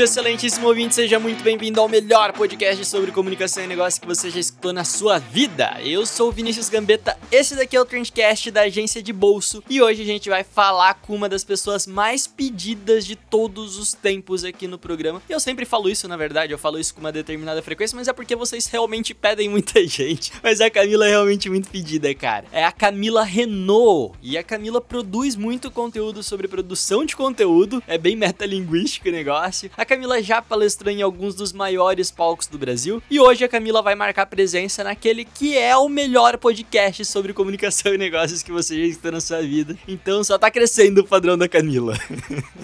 Salve, excelentíssimo ouvinte, seja muito bem-vindo ao melhor podcast sobre comunicação e negócio que você já escutou na sua vida. Eu sou o Vinícius Gambetta, esse daqui é o Trendcast da agência de bolso e hoje a gente vai falar com uma das pessoas mais pedidas de todos os tempos aqui no programa. Eu sempre falo isso, na verdade, eu falo isso com uma determinada frequência, mas é porque vocês realmente pedem muita gente. Mas a Camila é realmente muito pedida, cara. É a Camila Renault e a Camila produz muito conteúdo sobre produção de conteúdo, é bem metalinguístico o negócio. A Camila já palestrou em alguns dos maiores palcos do Brasil e hoje a Camila vai marcar presença naquele que é o melhor podcast sobre comunicação e negócios que você já está na sua vida. Então só tá crescendo o padrão da Camila.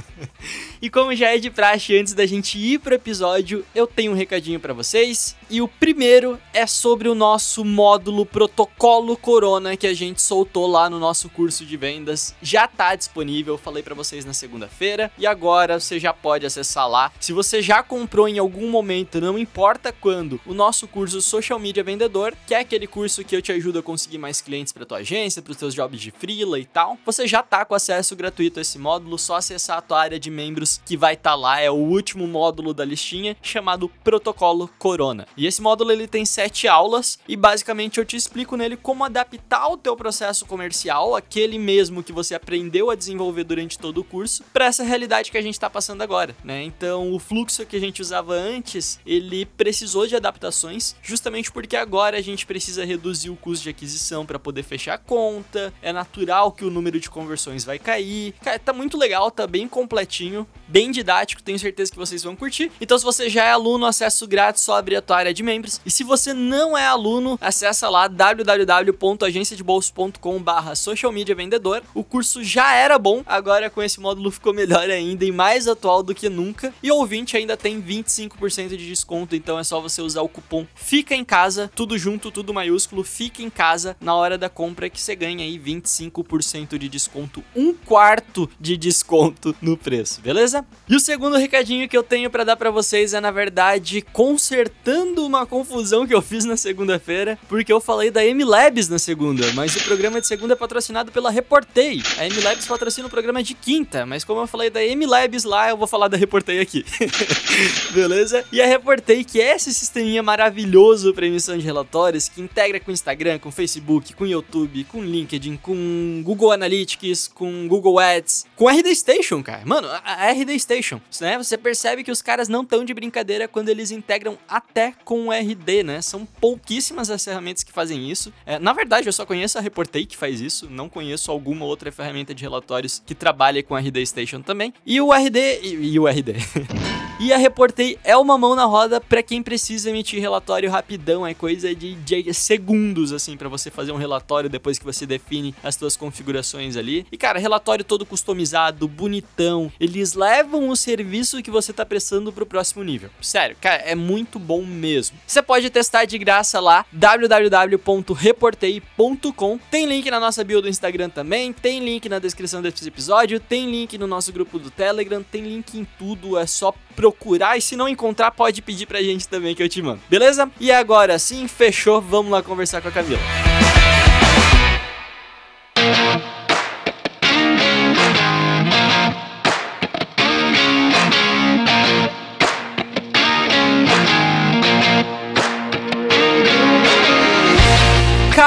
e como já é de praxe antes da gente ir pro episódio, eu tenho um recadinho para vocês. E o primeiro é sobre o nosso módulo Protocolo Corona que a gente soltou lá no nosso curso de vendas. Já tá disponível, falei para vocês na segunda-feira e agora você já pode acessar lá. Se você já comprou em algum momento, não importa quando, o nosso curso Social Media Vendedor, que é aquele curso que eu te ajudo a conseguir mais clientes para tua agência, para os teus jobs de freela e tal, você já tá com acesso gratuito a esse módulo, só acessar a tua área de membros que vai estar tá lá, é o último módulo da listinha, chamado Protocolo Corona. E esse módulo ele tem sete aulas e basicamente eu te explico nele como adaptar o teu processo comercial, aquele mesmo que você aprendeu a desenvolver durante todo o curso, para essa realidade que a gente está passando agora, né? Então, o fluxo que a gente usava antes, ele precisou de adaptações, justamente porque agora a gente precisa reduzir o custo de aquisição para poder fechar a conta. É natural que o número de conversões vai cair. Cara, tá muito legal, tá bem completinho, bem didático, tenho certeza que vocês vão curtir. Então, se você já é aluno, acesso grátis, só abrir a tua área de membros. E se você não é aluno, acessa lá www.agenciadebolso.com/barra social media vendedor. O curso já era bom, agora com esse módulo ficou melhor ainda e mais atual do que nunca. E ouvinte ainda tem 25% de desconto, então é só você usar o cupom Fica em Casa, tudo junto, tudo maiúsculo, Fica em Casa na hora da compra que você ganha aí 25% de desconto, um quarto de desconto no preço, beleza? E o segundo recadinho que eu tenho para dar para vocês é na verdade consertando uma confusão que eu fiz na segunda-feira, porque eu falei da M-Labs na segunda, mas o programa de segunda é patrocinado pela Reportei. A M-Labs patrocina o programa de quinta, mas como eu falei da M-Labs lá, eu vou falar da Reportei aqui. Beleza? E a Reportei, que é esse sisteminha maravilhoso para emissão de relatórios, que integra com Instagram, com Facebook, com YouTube, com LinkedIn, com Google Analytics, com Google Ads, com RD Station, cara. Mano, a RD Station, né? Você percebe que os caras não estão de brincadeira quando eles integram até com o RD, né? São pouquíssimas as ferramentas que fazem isso. É, na verdade, eu só conheço a Reportei que faz isso, não conheço alguma outra ferramenta de relatórios que trabalhe com RD Station também. E o RD e, e o RD. E a Reportei é uma mão na roda para quem precisa emitir relatório rapidão, é coisa de, de segundos assim para você fazer um relatório depois que você define as suas configurações ali. E cara, relatório todo customizado, bonitão. Eles levam o serviço que você tá prestando pro próximo nível. Sério, cara, é muito bom mesmo. Você pode testar de graça lá www.reportei.com. Tem link na nossa bio do Instagram também, tem link na descrição desse episódio, tem link no nosso grupo do Telegram, tem link em tudo, é só procurar e se não encontrar, pode pedir pra gente também que eu te mando. Beleza? E agora sim, fechou, vamos lá conversar com a Camila.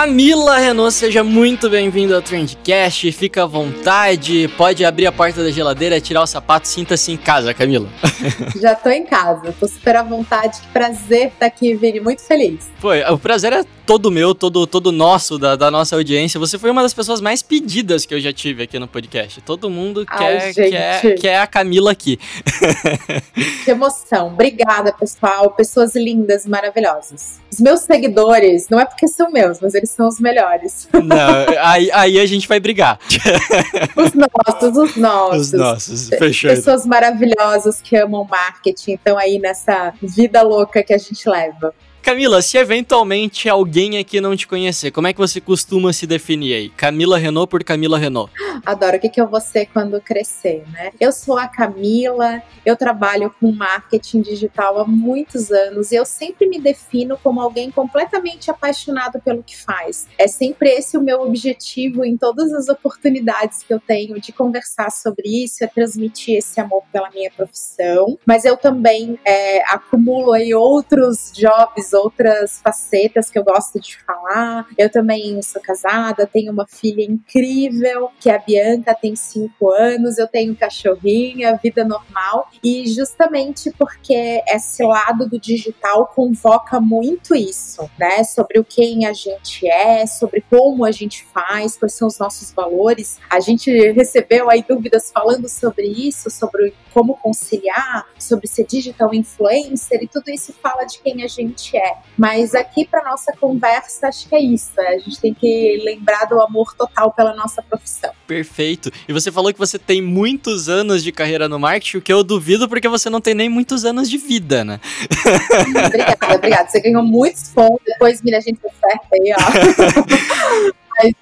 Camila Renault, seja muito bem-vindo ao Trendcast. Fica à vontade, pode abrir a porta da geladeira, tirar o sapato, sinta-se em casa, Camila. Já tô em casa, tô super à vontade. Que prazer estar aqui, Vini, muito feliz. Foi, o prazer é todo meu, todo, todo nosso, da, da nossa audiência. Você foi uma das pessoas mais pedidas que eu já tive aqui no podcast. Todo mundo Ai, quer, quer, quer a Camila aqui. Que emoção. Obrigada, pessoal. Pessoas lindas, maravilhosas. Os meus seguidores, não é porque são meus, mas eles são os melhores. Não, aí, aí a gente vai brigar. Os nossos, os nossos. Os nossos, fechou. Pessoas maravilhosas que amam marketing, estão aí nessa vida louca que a gente leva. Camila, se eventualmente alguém aqui não te conhecer, como é que você costuma se definir aí? Camila Renault por Camila Renault. Adoro. O que, que eu vou ser quando crescer, né? Eu sou a Camila, eu trabalho com marketing digital há muitos anos e eu sempre me defino como alguém completamente apaixonado pelo que faz. É sempre esse o meu objetivo em todas as oportunidades que eu tenho de conversar sobre isso, é transmitir esse amor pela minha profissão. Mas eu também é, acumulo aí outros jobs, outras facetas que eu gosto de falar. Eu também sou casada, tenho uma filha incrível, que é a Bianca, tem cinco anos, eu tenho cachorrinha, vida normal. E justamente porque esse lado do digital convoca muito isso, né? Sobre o quem a gente é, sobre como a gente faz, quais são os nossos valores. A gente recebeu aí dúvidas falando sobre isso, sobre como conciliar, sobre ser digital influencer e tudo isso fala de quem a gente é. Mas aqui para nossa conversa acho que é isso, né? a gente tem que lembrar do amor total pela nossa profissão. Perfeito. E você falou que você tem muitos anos de carreira no marketing, o que eu duvido porque você não tem nem muitos anos de vida, né? obrigada, obrigada. Você ganhou muitos pontos, depois mira a gente acerta aí, ó. Mas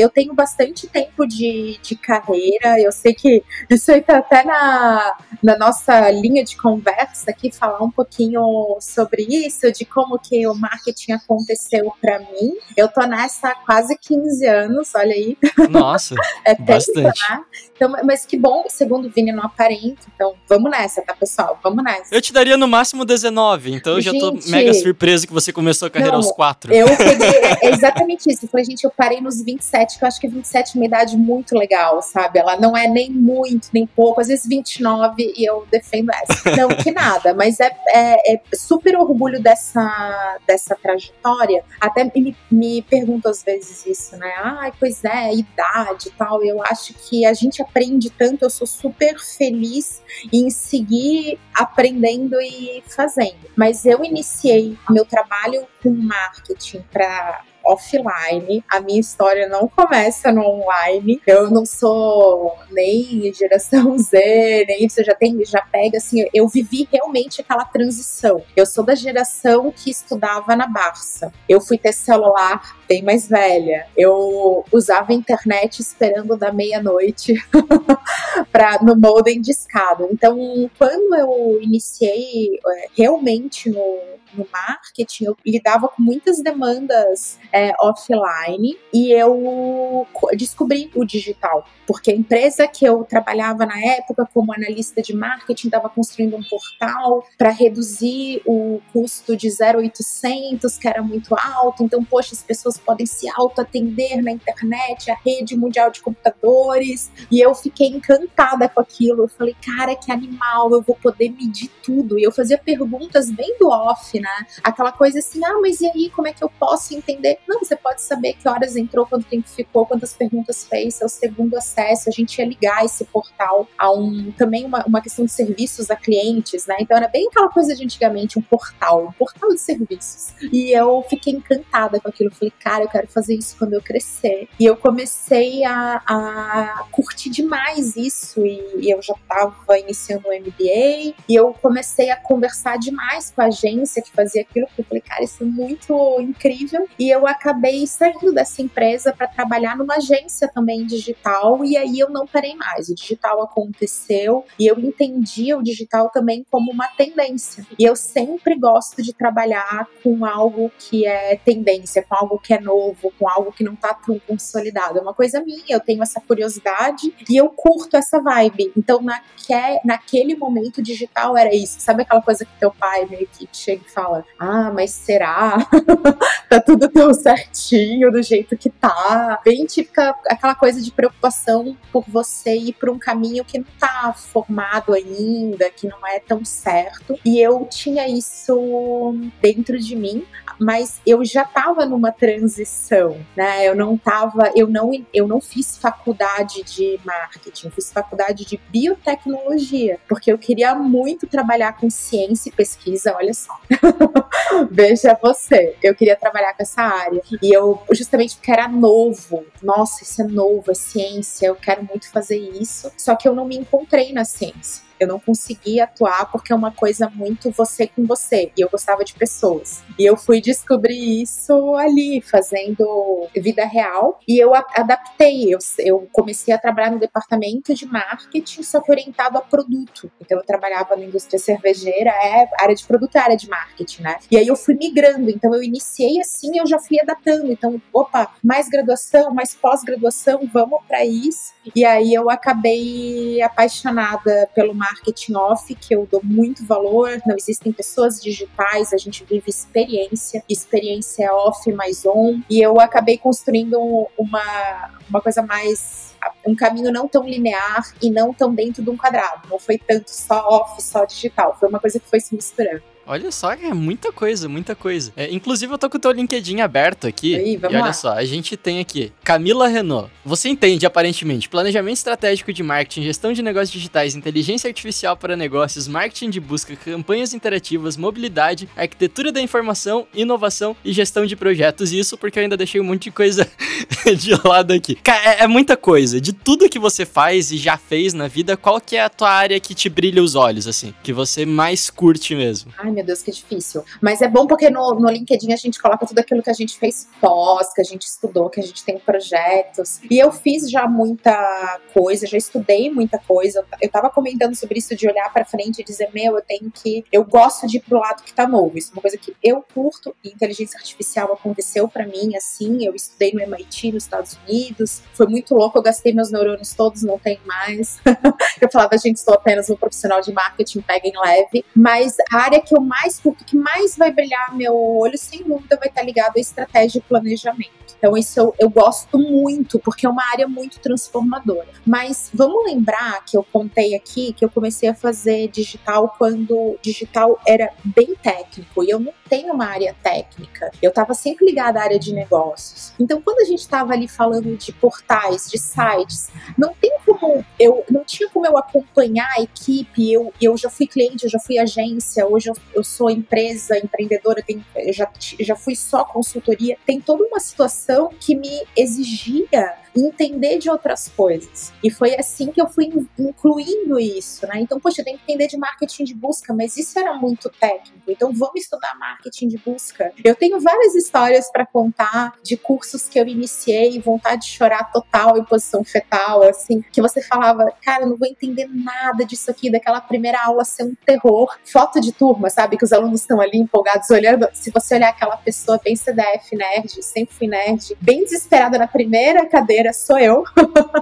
eu tenho bastante tempo de, de carreira, eu sei que isso aí tá até na, na nossa linha de conversa aqui, falar um pouquinho sobre isso, de como que o marketing aconteceu para mim. Eu tô nessa há quase 15 anos, olha aí. Nossa, é tempo, bastante. Né? Então, mas que bom, segundo o Vini, não aparenta. Então, vamos nessa, tá, pessoal? Vamos nessa. Eu te daria no máximo 19, então eu gente, já tô mega surpreso que você começou a carreira não, aos 4. Eu peguei, é exatamente isso. Eu falei, gente, eu parei nos 27, que eu acho que 27 é uma idade muito legal, sabe? Ela não é nem muito, nem pouco, às vezes 29 e eu defendo essa. Não, que nada, mas é, é, é super orgulho dessa, dessa trajetória. Até me, me pergunto às vezes isso, né? Ai, pois é, idade e tal. Eu acho que a gente aprende tanto, eu sou super feliz em seguir aprendendo e fazendo. Mas eu iniciei meu trabalho com marketing para offline. A minha história não começa no online. Eu não sou nem geração Z, nem você já tem, já pega assim, eu vivi realmente aquela transição. Eu sou da geração que estudava na Barça. Eu fui ter celular bem mais velha. Eu usava internet esperando da meia-noite para no modem de escada. Então, quando eu iniciei é, realmente no no marketing, eu lidava com muitas demandas é, offline e eu descobri o digital, porque a empresa que eu trabalhava na época como analista de marketing estava construindo um portal para reduzir o custo de 0,800, que era muito alto. Então, poxa, as pessoas podem se auto-atender na internet, a rede mundial de computadores. E eu fiquei encantada com aquilo. Eu falei, cara, que animal, eu vou poder medir tudo. E eu fazia perguntas bem do off, né? Aquela coisa assim, ah, mas e aí, como é que eu posso entender? Não, você pode saber que horas entrou, quanto tempo ficou, quantas perguntas fez, seu segundo acesso. A gente ia ligar esse portal a um também uma, uma questão de serviços a clientes, né? Então era bem aquela coisa de antigamente, um portal, um portal de serviços. E eu fiquei encantada com aquilo. Falei, cara, eu quero fazer isso quando eu crescer. E eu comecei a, a curtir demais isso. E, e eu já estava iniciando o MBA. E eu comecei a conversar demais com a agência que fazia aquilo, porque eu falei, cara, isso é muito incrível. E eu acabei saindo dessa empresa para trabalhar numa agência também digital, e aí eu não parei mais. O digital aconteceu e eu entendi o digital também como uma tendência. E eu sempre gosto de trabalhar com algo que é tendência, com algo que é novo, com algo que não tá tão consolidado. É uma coisa minha, eu tenho essa curiosidade e eu curto essa vibe. Então, naque, naquele momento digital era isso. Sabe aquela coisa que teu pai meio que chega e fala: Ah, mas será? tá tudo tão certinho do jeito que tá. Bem típica aquela coisa de preocupação por você ir por um caminho que não tá formado ainda, que não é tão certo. E eu tinha isso dentro de mim, mas eu já tava numa transição, né? Eu não tava, eu não, eu não fiz faculdade de marketing, eu fiz faculdade de biotecnologia, porque eu queria muito trabalhar com ciência e pesquisa, olha só. Veja você, eu queria trabalhar com essa área. E eu, justamente porque era novo, nossa, isso é novo, é ciência, eu quero muito fazer isso. Só que eu não me encontrei na ciência. Eu não conseguia atuar porque é uma coisa muito você com você. E eu gostava de pessoas. E eu fui descobrir isso ali, fazendo vida real. E eu adaptei. Eu, eu comecei a trabalhar no departamento de marketing, só que orientado a produto. Então eu trabalhava na indústria cervejeira, é área de produto, é área de marketing, né? E aí eu fui migrando. Então eu iniciei assim, eu já fui adaptando. Então, opa, mais graduação, mais pós-graduação, vamos para isso. E aí eu acabei apaixonada pelo marketing off, que eu dou muito valor. Não existem pessoas digitais, a gente vive experiência, experiência off mais on. E eu acabei construindo uma, uma coisa mais um caminho não tão linear e não tão dentro de um quadrado. Não foi tanto só off, só digital. Foi uma coisa que foi se misturando. Olha só, é muita coisa, muita coisa. É, inclusive, eu tô com o teu LinkedIn aberto aqui. Aí, e olha lá. só, a gente tem aqui Camila Renault. Você entende, aparentemente, planejamento estratégico de marketing, gestão de negócios digitais, inteligência artificial para negócios, marketing de busca, campanhas interativas, mobilidade, arquitetura da informação, inovação e gestão de projetos. Isso porque eu ainda deixei um monte de coisa de lado aqui. É, é muita coisa. De tudo que você faz e já fez na vida, qual que é a tua área que te brilha os olhos, assim? Que você mais curte mesmo? Ai, meu Deus, que difícil. Mas é bom porque no, no LinkedIn a gente coloca tudo aquilo que a gente fez pós, que a gente estudou, que a gente tem projetos. E eu fiz já muita coisa, já estudei muita coisa. Eu tava comentando sobre isso de olhar para frente e dizer, meu, eu tenho que. Eu gosto de ir pro lado que tá novo. Isso é uma coisa que eu curto. E inteligência artificial aconteceu para mim assim. Eu estudei no MIT nos Estados Unidos. Foi muito louco, eu gastei meus neurônios todos, não tenho mais. eu falava, gente, estou apenas um profissional de marketing, peguem leve. Mas a área que eu mais curto, que mais vai brilhar meu olho, sem dúvida, vai estar ligado à estratégia e planejamento. Então, isso eu, eu, gosto muito, porque é uma área muito transformadora. Mas vamos lembrar que eu contei aqui que eu comecei a fazer digital quando digital era bem técnico e eu não tenho uma área técnica. Eu estava sempre ligada à área de negócios. Então, quando a gente estava ali falando de portais, de sites, não tem como eu não tinha como eu acompanhar a equipe. Eu, eu já fui cliente, eu já fui agência, hoje eu, eu sou empresa, empreendedora, eu já, já fui só consultoria. Tem toda uma situação que me exigia entender de outras coisas. E foi assim que eu fui incluindo isso, né? Então, poxa, eu tenho que entender de marketing de busca, mas isso era muito técnico. Então, vamos estudar marketing de busca. Eu tenho várias histórias para contar de cursos que eu iniciei, vontade de chorar total em posição fetal, assim, que você falava, cara, eu não vou entender nada disso aqui, daquela primeira aula ser um terror. Foto de turma, sabe? Que os alunos estão ali empolgados olhando. Se você olhar aquela pessoa bem CDF nerd, sempre fui nerd, bem desesperada na primeira cadeira sou eu.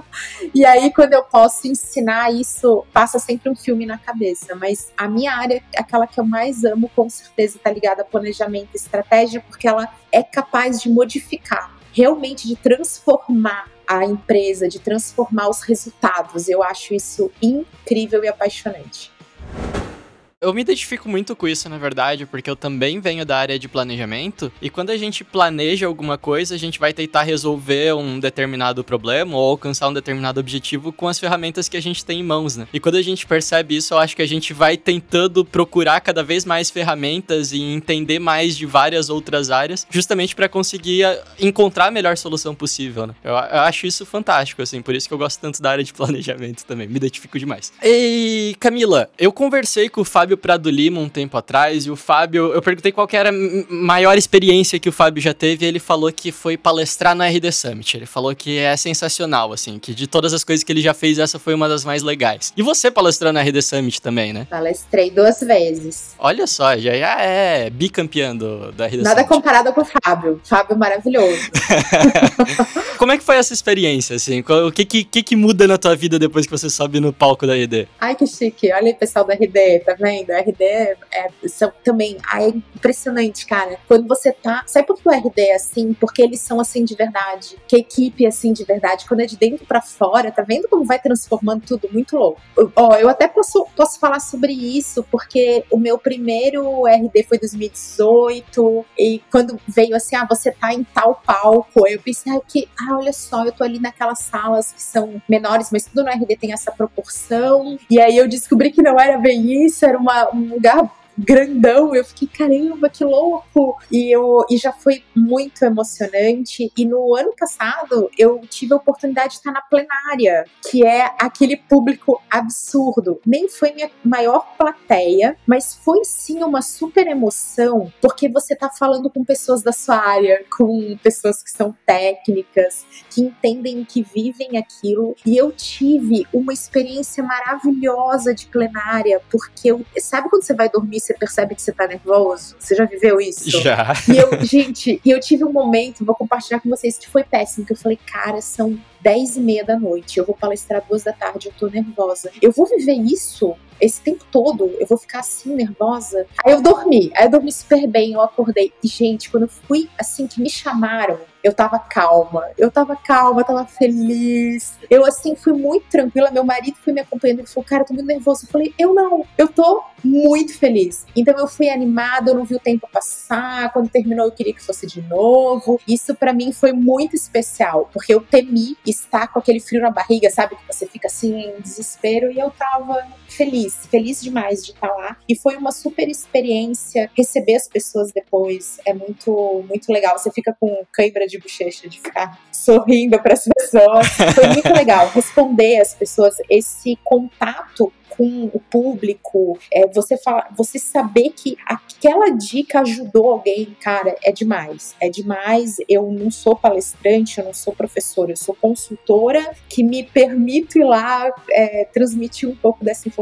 e aí, quando eu posso ensinar isso, passa sempre um filme na cabeça. Mas a minha área, aquela que eu mais amo, com certeza está ligada a planejamento e estratégia, porque ela é capaz de modificar, realmente de transformar a empresa, de transformar os resultados. Eu acho isso incrível e apaixonante. Eu me identifico muito com isso, na verdade, porque eu também venho da área de planejamento e quando a gente planeja alguma coisa, a gente vai tentar resolver um determinado problema ou alcançar um determinado objetivo com as ferramentas que a gente tem em mãos, né? E quando a gente percebe isso, eu acho que a gente vai tentando procurar cada vez mais ferramentas e entender mais de várias outras áreas, justamente para conseguir ah, encontrar a melhor solução possível, né? Eu, eu, acho isso fantástico, assim, por isso que eu gosto tanto da área de planejamento também, me identifico demais. E Camila, eu conversei com o Fábio Fábio Prado Lima um tempo atrás, e o Fábio, eu perguntei qual era a maior experiência que o Fábio já teve, e ele falou que foi palestrar no RD Summit. Ele falou que é sensacional, assim, que de todas as coisas que ele já fez, essa foi uma das mais legais. E você palestrou no RD Summit também, né? Palestrei duas vezes. Olha só, já é bicampeão do, do RD Nada Summit. Nada comparado com o Fábio. Fábio maravilhoso. Como é que foi essa experiência, assim? O que que, que que muda na tua vida depois que você sobe no palco da RD? Ai, que chique. Olha aí, pessoal da RD, tá vendo? Do RD é, são também. Ah, é impressionante, cara. Quando você tá. Sabe por que o RD é assim? Porque eles são assim de verdade. Que a equipe é assim de verdade. Quando é de dentro para fora, tá vendo como vai transformando tudo? Muito louco. Ó, eu até posso, posso falar sobre isso, porque o meu primeiro RD foi 2018. E quando veio assim, ah, você tá em tal palco, eu pensei ah, que, ah, olha só, eu tô ali naquelas salas que são menores, mas tudo no RD tem essa proporção. E aí eu descobri que não era bem isso, era uma, um lugar grandão. Eu fiquei, caramba, que louco! E, eu, e já foi muito emocionante. E no ano passado, eu tive a oportunidade de estar na plenária, que é aquele público absurdo. Nem foi minha maior plateia, mas foi sim uma super emoção, porque você tá falando com pessoas da sua área, com pessoas que são técnicas, que entendem, que vivem aquilo. E eu tive uma experiência maravilhosa de plenária, porque eu, sabe quando você vai dormir você percebe que você tá nervoso? Você já viveu isso? Já. E eu, gente, e eu tive um momento, vou compartilhar com vocês, que foi péssimo, que eu falei, cara, são 10 e meia da noite, eu vou palestrar duas da tarde, eu tô nervosa. Eu vou viver isso esse tempo todo, eu vou ficar assim, nervosa. Aí eu dormi, aí eu dormi super bem, eu acordei. E, gente, quando eu fui, assim, que me chamaram, eu tava calma, eu tava calma, tava feliz. Eu, assim, fui muito tranquila. Meu marido foi me acompanhando, ele falou, cara, eu tô muito nervoso. Eu falei, eu não, eu tô muito feliz. Então eu fui animada, eu não vi o tempo passar. Quando terminou, eu queria que fosse de novo. Isso para mim foi muito especial, porque eu temi estar com aquele frio na barriga, sabe? Que você fica assim em desespero. E eu tava feliz, feliz demais de estar lá. E foi uma super experiência receber as pessoas depois. É muito, muito legal. Você fica com cãibra de bochecha de ficar sorrindo para as pessoas. Foi muito legal responder as pessoas esse contato com o público, é, você falar, você saber que aquela dica ajudou alguém, cara, é demais. É demais. Eu não sou palestrante, eu não sou professora, eu sou consultora que me permito ir lá é, transmitir um pouco dessa informação.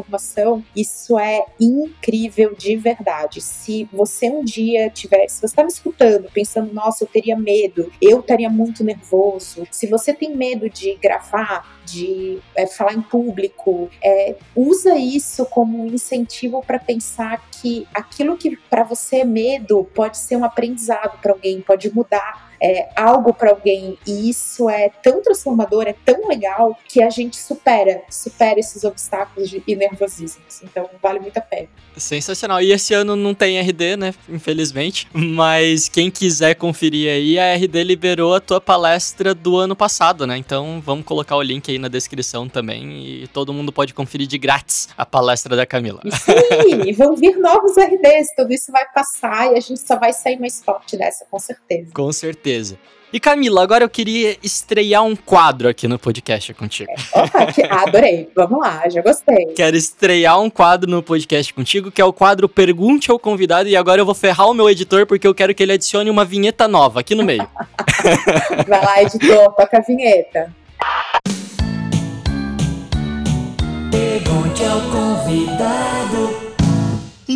Isso é incrível de verdade. Se você um dia tiver, se você está me escutando, pensando, nossa, eu teria medo, eu estaria muito nervoso. Se você tem medo de gravar, de é, falar em público, é, usa isso como um incentivo para pensar que aquilo que para você é medo pode ser um aprendizado para alguém, pode mudar é, algo para alguém e isso é tão transformador, é tão legal que a gente supera, supera esses obstáculos de, e nervosismos. Então vale muito a pena. Sensacional. E esse ano não tem RD, né? Infelizmente. Mas quem quiser conferir aí, a RD liberou a tua palestra do ano passado, né? Então vamos colocar o link aí na descrição também e todo mundo pode conferir de grátis a palestra da Camila. Sim, vão vir novos RDs, tudo isso vai passar e a gente só vai sair mais forte dessa, com certeza. Com certeza certeza. E Camila, agora eu queria estrear um quadro aqui no podcast contigo. Opa, que, adorei. Vamos lá, já gostei. Quero estrear um quadro no podcast contigo, que é o quadro Pergunte ao Convidado. E agora eu vou ferrar o meu editor, porque eu quero que ele adicione uma vinheta nova aqui no meio. Vai lá, editor, toca a vinheta. Pergunte ao convidado.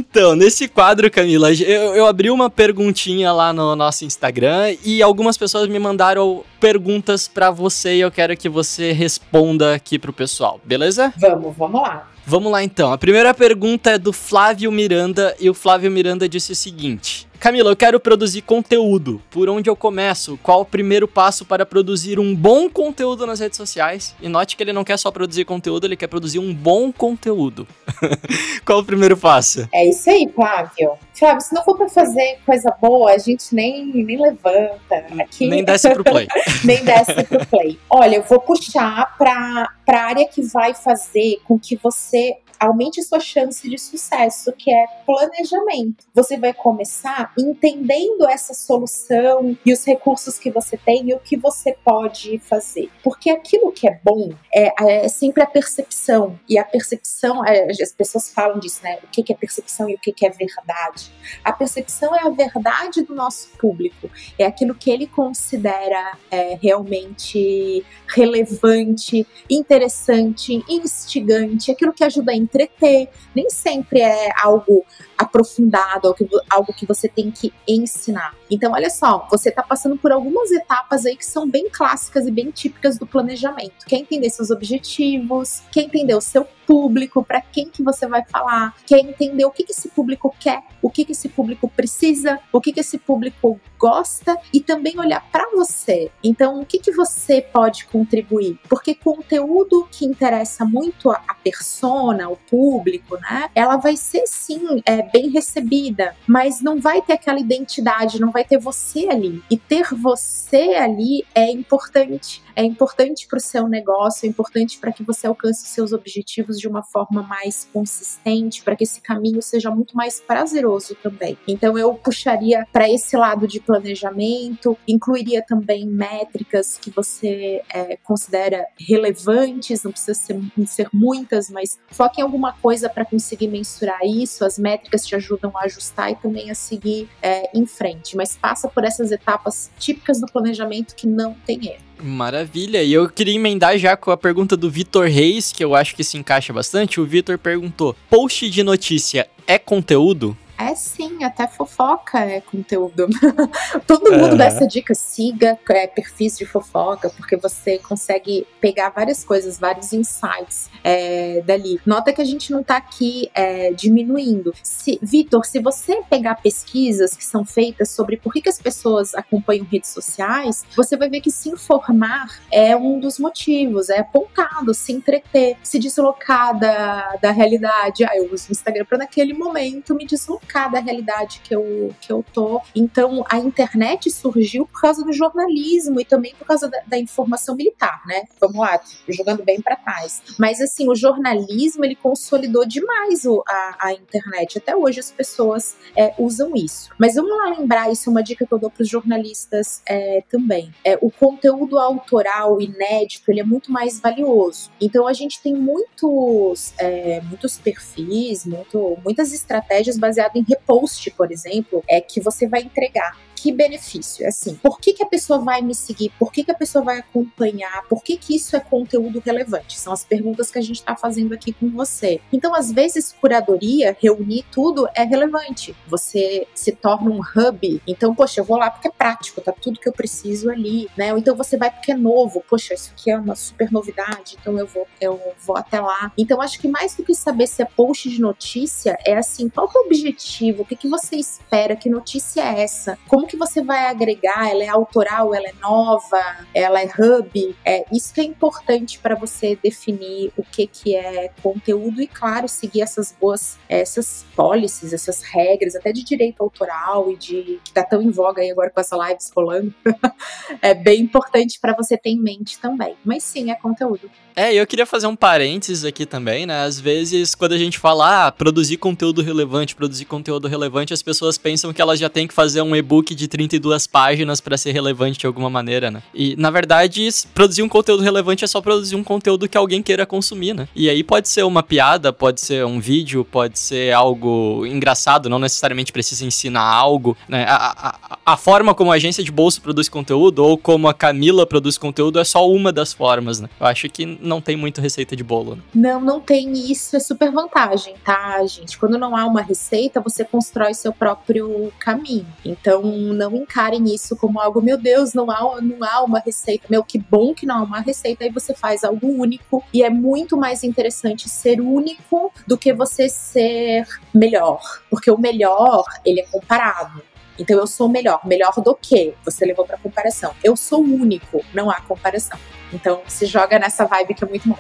Então, nesse quadro, Camila, eu, eu, abri uma perguntinha lá no nosso Instagram e algumas pessoas me mandaram perguntas para você e eu quero que você responda aqui pro pessoal, beleza? Vamos, vamos lá. Vamos lá então. A primeira pergunta é do Flávio Miranda e o Flávio Miranda disse o seguinte: Camila, eu quero produzir conteúdo. Por onde eu começo? Qual o primeiro passo para produzir um bom conteúdo nas redes sociais? E note que ele não quer só produzir conteúdo, ele quer produzir um bom conteúdo. Qual o primeiro passo? É isso aí, Flávio. Flávio, se não for para fazer coisa boa, a gente nem, nem levanta. Aqui. Nem desce pro play. nem desce pro play. Olha, eu vou puxar para a área que vai fazer com que você aumente sua chance de sucesso, que é planejamento. Você vai começar entendendo essa solução e os recursos que você tem e o que você pode fazer. Porque aquilo que é bom é, é sempre a percepção. E a percepção, é, as pessoas falam disso, né? O que é percepção e o que é verdade. A percepção é a verdade do nosso público. É aquilo que ele considera é, realmente relevante, interessante, instigante, aquilo que ajuda a entreter. Nem sempre é algo aprofundado, algo que você tem que ensinar. Então, olha só, você está passando por algumas etapas aí que são bem clássicas e bem típicas do planejamento. Quer entender seus objetivos, quer entender o seu público, para quem que você vai falar, quer entender o que, que esse público quer, o que, que esse público precisa, o que, que esse público gosta e também olhar para você. Então, o que, que você pode contribuir? Porque conteúdo que interessa muito a, persona, o público, né? Ela vai ser sim é, bem recebida, mas não vai ter aquela identidade, não vai vai ter você ali. E ter você ali é importante. É importante para o seu negócio, é importante para que você alcance os seus objetivos de uma forma mais consistente, para que esse caminho seja muito mais prazeroso também. Então eu puxaria para esse lado de planejamento, incluiria também métricas que você é, considera relevantes, não precisa ser, ser muitas, mas foque em alguma coisa para conseguir mensurar isso. As métricas te ajudam a ajustar e também a seguir é, em frente, mas passa por essas etapas típicas do planejamento que não tem erro. Maravilha. E eu queria emendar já com a pergunta do Vitor Reis, que eu acho que se encaixa bastante. O Vitor perguntou: post de notícia é conteúdo? É sim, até fofoca é conteúdo. Todo mundo uhum. dá essa dica, siga é, perfis de fofoca, porque você consegue pegar várias coisas, vários insights é, dali. Nota que a gente não tá aqui é, diminuindo. Se, Vitor, se você pegar pesquisas que são feitas sobre por que, que as pessoas acompanham redes sociais, você vai ver que se informar é um dos motivos, é apontado, se entreter, se deslocar da, da realidade. Ah, eu uso o Instagram para naquele momento me deslocar da realidade que eu, que eu tô. Então, a internet surgiu por causa do jornalismo e também por causa da, da informação militar, né? Vamos lá, jogando bem para trás. Mas, assim, o jornalismo, ele consolidou demais o, a, a internet. Até hoje as pessoas é, usam isso. Mas vamos lá lembrar, isso é uma dica que eu dou para os jornalistas é, também. É, o conteúdo autoral, inédito, ele é muito mais valioso. Então, a gente tem muitos, é, muitos perfis, muito, muitas estratégias baseadas em em repost, por exemplo, é que você vai entregar que benefício? Assim, por que, que a pessoa vai me seguir? Por que, que a pessoa vai acompanhar? Por que, que isso é conteúdo relevante? São as perguntas que a gente está fazendo aqui com você. Então, às vezes, curadoria, reunir tudo é relevante. Você se torna um hub. Então, poxa, eu vou lá porque é prático, tá tudo que eu preciso ali, né? Ou então você vai porque é novo. Poxa, isso aqui é uma super novidade, então eu vou, eu vou até lá. Então, acho que mais do que saber se é post de notícia, é assim, qual que é o objetivo? O que, que você espera? Que notícia é essa? Como que você vai agregar? Ela é autoral, ela é nova, ela é hub? É, isso que é importante para você definir o que, que é conteúdo e, claro, seguir essas boas, essas policies, essas regras, até de direito autoral e de que tá tão em voga aí agora com essa lives rolando. é bem importante para você ter em mente também. Mas sim, é conteúdo. É, eu queria fazer um parênteses aqui também, né? Às vezes, quando a gente fala, ah, produzir conteúdo relevante, produzir conteúdo relevante, as pessoas pensam que elas já têm que fazer um e-book de 32 páginas para ser relevante de alguma maneira, né? E, na verdade, produzir um conteúdo relevante é só produzir um conteúdo que alguém queira consumir, né? E aí pode ser uma piada, pode ser um vídeo, pode ser algo engraçado, não necessariamente precisa ensinar algo, né? A, a, a forma como a agência de bolsa produz conteúdo ou como a Camila produz conteúdo é só uma das formas, né? Eu acho que não tem muito receita de bolo. Né? Não, não tem. isso é super vantagem, tá, gente? Quando não há uma receita, você constrói seu próprio caminho. Então, não encarem isso como algo, meu Deus, não há, não há uma receita. Meu, que bom que não há uma receita. Aí você faz algo único. E é muito mais interessante ser único do que você ser melhor. Porque o melhor, ele é comparado. Então eu sou melhor. Melhor do que? Você levou para comparação. Eu sou único, não há comparação. Então se joga nessa vibe que é muito bom.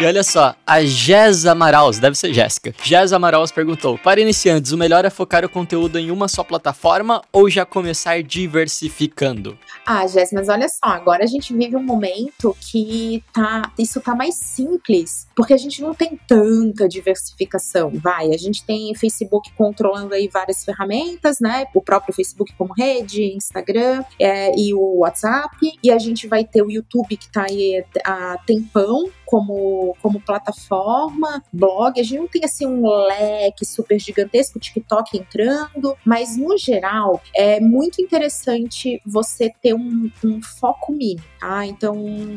E olha só, a Jess Amaraus, deve ser Jéssica. Jess Amaraus perguntou: Para iniciantes, o melhor é focar o conteúdo em uma só plataforma ou já começar diversificando? Ah, Jess, mas olha só, agora a gente vive um momento que tá, isso tá mais simples, porque a gente não tem tanta diversificação. Vai, a gente tem Facebook controlando aí várias ferramentas, né? O próprio Facebook como rede, Instagram é, e o WhatsApp, e a gente vai ter o YouTube que tá aí há tempão como, como plataforma, blog. A gente não tem assim um leque super gigantesco, TikTok entrando, mas no geral é muito interessante você ter um, um foco mínimo, tá? Então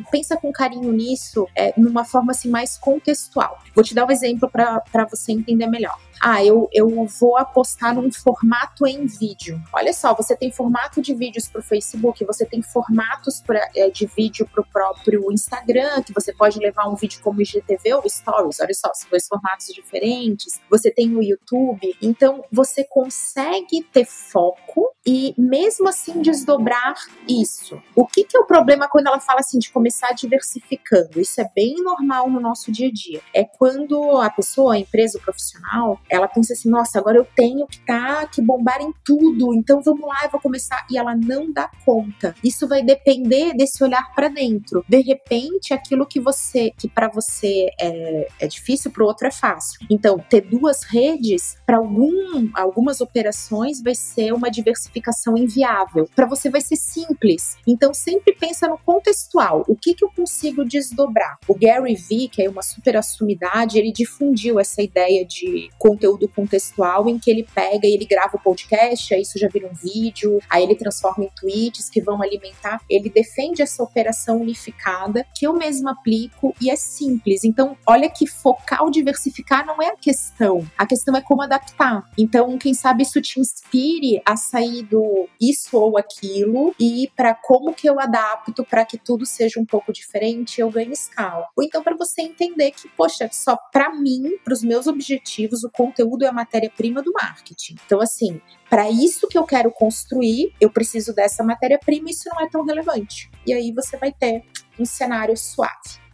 pensa com carinho nisso, é, numa forma assim mais contextual. Vou te dar um exemplo para você entender melhor ah, eu, eu vou apostar num formato em vídeo. Olha só, você tem formato de vídeos para o Facebook, você tem formatos pra, é, de vídeo para o próprio Instagram, que você pode levar um vídeo como IGTV ou Stories. Olha só, são dois formatos diferentes. Você tem o YouTube. Então, você consegue ter foco e mesmo assim desdobrar isso. O que, que é o problema quando ela fala assim de começar diversificando? Isso é bem normal no nosso dia a dia. É quando a pessoa, a empresa, o profissional, ela pensa assim: nossa, agora eu tenho que tá, que bombar em tudo, então vamos lá, eu vou começar. E ela não dá conta. Isso vai depender desse olhar para dentro. De repente, aquilo que você, que para você é, é difícil, para o outro é fácil. Então, ter duas redes, para algum, algumas operações, vai ser uma diversificação inviável. Para você vai ser simples. Então, sempre pensa no contextual. O que, que eu consigo desdobrar? O Gary Vee, que é uma super assumidade, ele difundiu essa ideia de conteúdo contextual em que ele pega e ele grava o podcast, aí isso já vira um vídeo, aí ele transforma em tweets que vão alimentar. Ele defende essa operação unificada que eu mesma aplico e é simples. Então, olha que focar diversificar não é a questão. A questão é como adaptar. Então, quem sabe isso te inspire a sair do isso ou aquilo e para como que eu adapto para que tudo seja um pouco diferente, eu ganho escala. Ou então para você entender que, poxa, só para mim, para os meus objetivos, o conteúdo é a matéria-prima do marketing. Então, assim, para isso que eu quero construir, eu preciso dessa matéria-prima isso não é tão relevante. E aí você vai ter um cenário suave.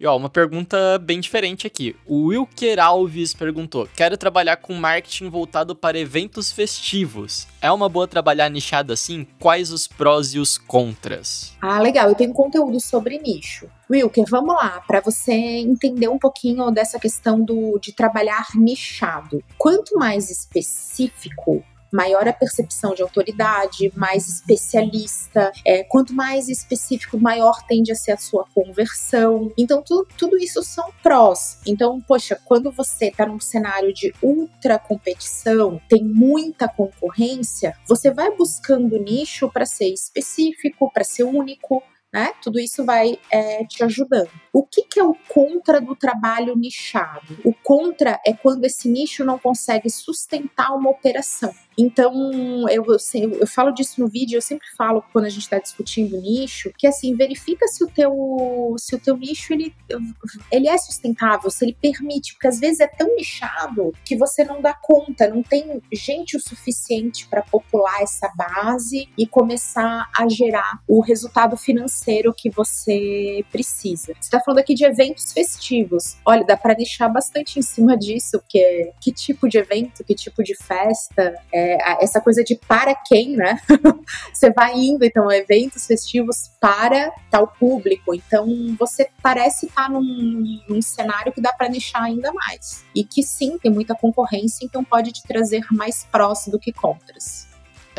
E ó, uma pergunta bem diferente aqui. O Wilker Alves perguntou: Quero trabalhar com marketing voltado para eventos festivos. É uma boa trabalhar nichado assim? Quais os prós e os contras? Ah, legal. Eu tenho conteúdo sobre nicho. Wilker, vamos lá, para você entender um pouquinho dessa questão do, de trabalhar nichado. Quanto mais específico maior a percepção de autoridade, mais especialista. É, quanto mais específico, maior tende a ser a sua conversão. Então, tu, tudo isso são prós. Então, poxa, quando você está num cenário de ultra competição, tem muita concorrência, você vai buscando nicho para ser específico, para ser único, né? Tudo isso vai é, te ajudando. O que, que é o contra do trabalho nichado? O contra é quando esse nicho não consegue sustentar uma operação. Então, eu, eu, eu falo disso no vídeo, eu sempre falo quando a gente está discutindo nicho, que assim, verifica se o teu, se o teu nicho ele, ele é sustentável, se ele permite, porque às vezes é tão nichado que você não dá conta, não tem gente o suficiente para popular essa base e começar a gerar o resultado financeiro que você precisa. Você está falando aqui de eventos festivos. Olha, dá para nichar bastante em cima disso, porque que tipo de evento, que tipo de festa, é, essa coisa de para quem, né? você vai indo, então, eventos festivos para tal público. Então, você parece estar num, num cenário que dá para nichar ainda mais. E que sim, tem muita concorrência, então pode te trazer mais prós do que contras.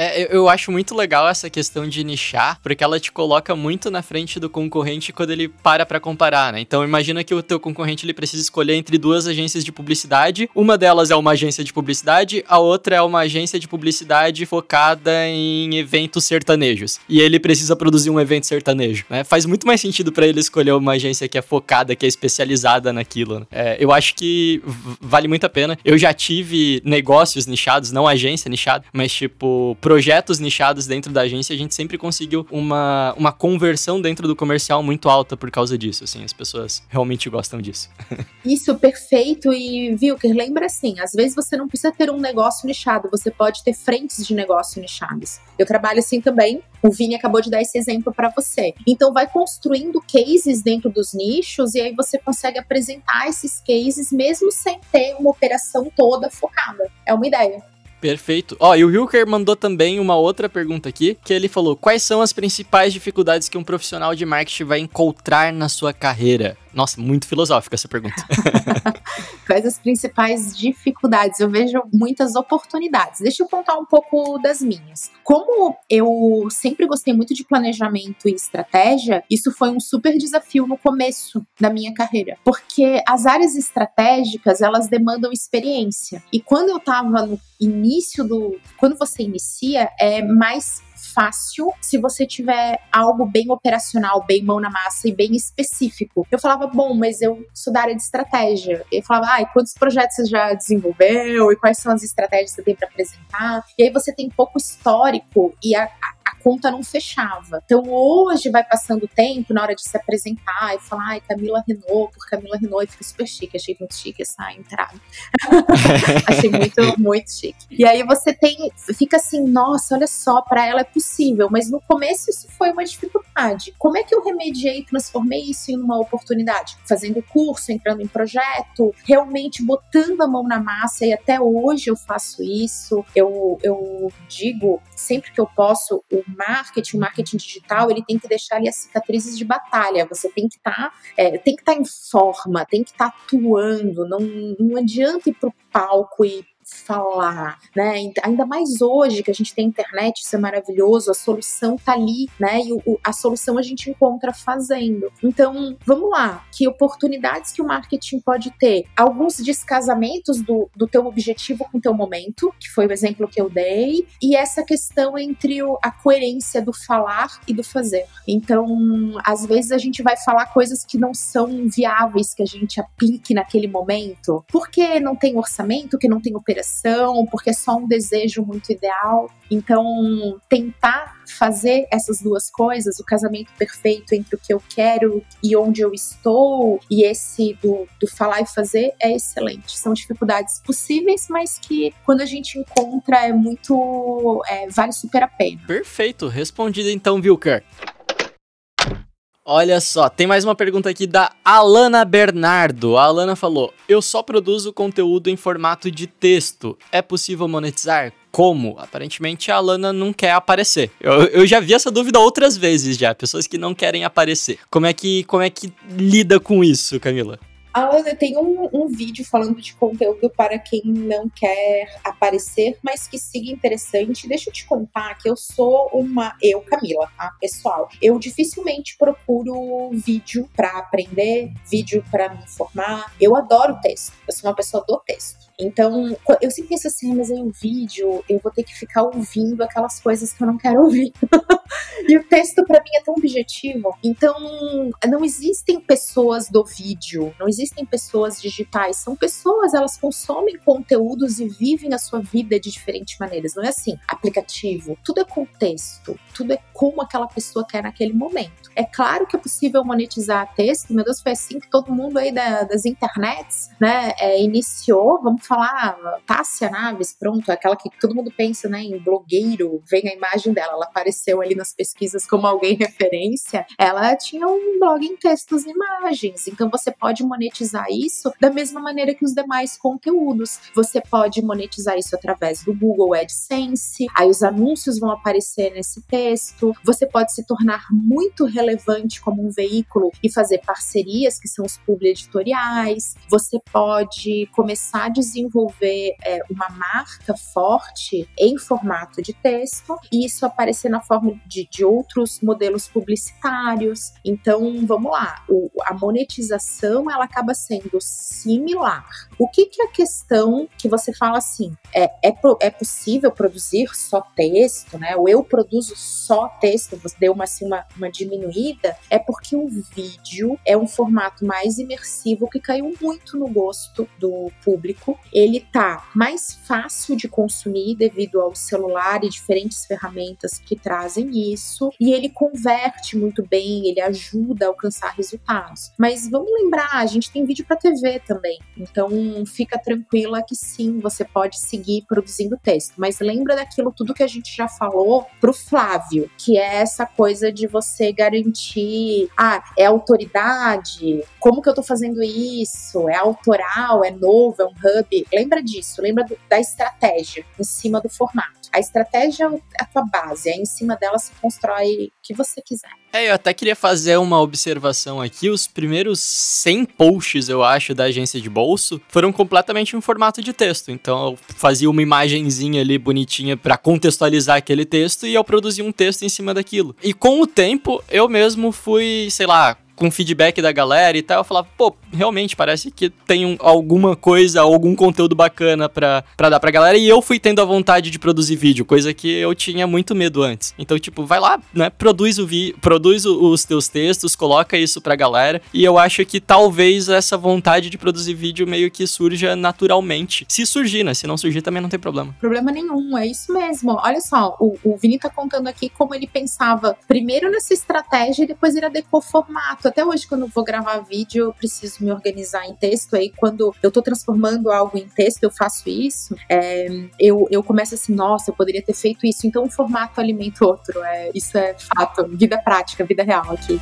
É, eu acho muito legal essa questão de nichar, porque ela te coloca muito na frente do concorrente quando ele para para comparar, né? Então imagina que o teu concorrente ele precisa escolher entre duas agências de publicidade. Uma delas é uma agência de publicidade, a outra é uma agência de publicidade focada em eventos sertanejos. E ele precisa produzir um evento sertanejo, né? Faz muito mais sentido para ele escolher uma agência que é focada, que é especializada naquilo. Né? É, eu acho que vale muito a pena. Eu já tive negócios nichados, não agência nichada, mas tipo projetos nichados dentro da agência, a gente sempre conseguiu uma, uma conversão dentro do comercial muito alta por causa disso, assim, as pessoas realmente gostam disso. Isso, perfeito, e Vilker, lembra assim, às vezes você não precisa ter um negócio nichado, você pode ter frentes de negócio nichados. Eu trabalho assim também, o Vini acabou de dar esse exemplo para você. Então vai construindo cases dentro dos nichos e aí você consegue apresentar esses cases mesmo sem ter uma operação toda focada. É uma ideia. Perfeito. Ó, e o Hilker mandou também uma outra pergunta aqui, que ele falou: quais são as principais dificuldades que um profissional de marketing vai encontrar na sua carreira? Nossa, muito filosófica essa pergunta. Quais as principais dificuldades? Eu vejo muitas oportunidades. Deixa eu contar um pouco das minhas. Como eu sempre gostei muito de planejamento e estratégia, isso foi um super desafio no começo da minha carreira, porque as áreas estratégicas, elas demandam experiência. E quando eu estava no início do, quando você inicia, é mais fácil se você tiver algo bem operacional, bem mão na massa e bem específico. Eu falava, bom, mas eu sou da área de estratégia. Ele falava, ai, quantos projetos você já desenvolveu e quais são as estratégias que você tem para apresentar? E aí você tem pouco histórico e a, a conta não fechava. Então hoje vai passando o tempo na hora de se apresentar e falar, ai, Camila Renault, por Camila Renault, e fica super chique, achei muito chique essa entrada. achei muito, muito chique. E aí você tem, fica assim, nossa, olha só, para ela é possível, mas no começo isso foi uma dificuldade. Como é que eu remediei e transformei isso em uma oportunidade? Fazendo curso, entrando em projeto, realmente botando a mão na massa e até hoje eu faço isso. Eu, eu digo sempre que eu posso, o marketing, o marketing digital, ele tem que deixar ali as cicatrizes de batalha. Você tem que estar, tá, é, tem que estar tá em forma, tem que estar tá atuando. Não, não adianta ir pro palco e falar, né? Ainda mais hoje que a gente tem internet, isso é maravilhoso, a solução tá ali, né? E o, a solução a gente encontra fazendo. Então, vamos lá, que oportunidades que o marketing pode ter? Alguns descasamentos do, do teu objetivo com o teu momento, que foi o exemplo que eu dei, e essa questão entre o, a coerência do falar e do fazer. Então, às vezes a gente vai falar coisas que não são viáveis que a gente aplique naquele momento, porque não tem orçamento, que não tem operação porque é só um desejo muito ideal. Então, tentar fazer essas duas coisas, o casamento perfeito entre o que eu quero e onde eu estou, e esse do, do falar e fazer, é excelente. São dificuldades possíveis, mas que quando a gente encontra é muito. É, vale super a pena. Perfeito, respondido então, Vilker. Olha só, tem mais uma pergunta aqui da Alana Bernardo. A Alana falou: Eu só produzo conteúdo em formato de texto. É possível monetizar? Como? Aparentemente a Alana não quer aparecer. Eu, eu já vi essa dúvida outras vezes já. Pessoas que não querem aparecer. Como é que, como é que lida com isso, Camila? Alan, eu tenho um, um, vídeo falando de conteúdo para quem não quer aparecer, mas que siga interessante. Deixa eu te contar que eu sou uma. Eu, Camila, tá? Pessoal, eu dificilmente procuro vídeo para aprender, vídeo para me informar. Eu adoro texto. Eu sou uma pessoa do texto. Então, eu sempre penso assim, mas aí o vídeo, eu vou ter que ficar ouvindo aquelas coisas que eu não quero ouvir. e o texto para mim é tão objetivo. Então, não existem pessoas do vídeo, não existem pessoas digitais, são pessoas, elas consomem conteúdos e vivem a sua vida de diferentes maneiras. Não é assim, aplicativo, tudo é contexto, tudo é como aquela pessoa quer naquele momento. É claro que é possível monetizar texto, meu Deus, foi assim que todo mundo aí da, das internets, né, é, iniciou, vamos falar, Tássia Naves, pronto, aquela que todo mundo pensa, né, em blogueiro, vem a imagem dela, ela apareceu ali nas pesquisas como alguém referência, ela tinha um blog em textos e imagens, então você pode monetizar isso da mesma maneira que os demais conteúdos. Você pode monetizar isso através do Google AdSense, aí os anúncios vão aparecer nesse texto, você pode se tornar muito relevante como um veículo e fazer parcerias, que são os publi editoriais, você pode começar a desenvolver desenvolver é, uma marca forte em formato de texto e isso aparecer na forma de, de outros modelos publicitários. Então, vamos lá, o, a monetização ela acaba sendo similar. O que, que é a questão que você fala assim? É, é, é possível produzir só texto, né? Ou eu produzo só texto, você deu uma, assim, uma, uma diminuída, é porque o vídeo é um formato mais imersivo que caiu muito no gosto do público ele tá mais fácil de consumir devido ao celular e diferentes ferramentas que trazem isso, e ele converte muito bem, ele ajuda a alcançar resultados. Mas vamos lembrar, a gente tem vídeo para TV também, então fica tranquila que sim, você pode seguir produzindo texto, mas lembra daquilo tudo que a gente já falou pro Flávio, que é essa coisa de você garantir, ah, é autoridade, como que eu tô fazendo isso? É autoral, é novo, é um hub? lembra disso, lembra do, da estratégia em cima do formato. A estratégia é a tua base, aí em cima dela se constrói o que você quiser. É, eu até queria fazer uma observação aqui. Os primeiros 100 posts, eu acho, da agência de bolso foram completamente em formato de texto. Então eu fazia uma imagenzinha ali bonitinha para contextualizar aquele texto e eu produzia um texto em cima daquilo. E com o tempo, eu mesmo fui, sei lá, com feedback da galera e tal, eu falava, pô, realmente parece que tem um, alguma coisa, algum conteúdo bacana pra, pra dar pra galera. E eu fui tendo a vontade de produzir vídeo, coisa que eu tinha muito medo antes. Então, tipo, vai lá, né? Produz o vi produz os teus textos, coloca isso pra galera. E eu acho que talvez essa vontade de produzir vídeo meio que surja naturalmente. Se surgir, né? Se não surgir, também não tem problema. Problema nenhum, é isso mesmo. Olha só, o, o Vini tá contando aqui como ele pensava primeiro nessa estratégia e depois ele adequou o formato. Até hoje, quando vou gravar vídeo, eu preciso me organizar em texto. Aí, quando eu tô transformando algo em texto, eu faço isso. É, eu, eu começo assim, nossa, eu poderia ter feito isso. Então, um formato alimenta o outro. É, isso é fato, vida prática, vida real aqui.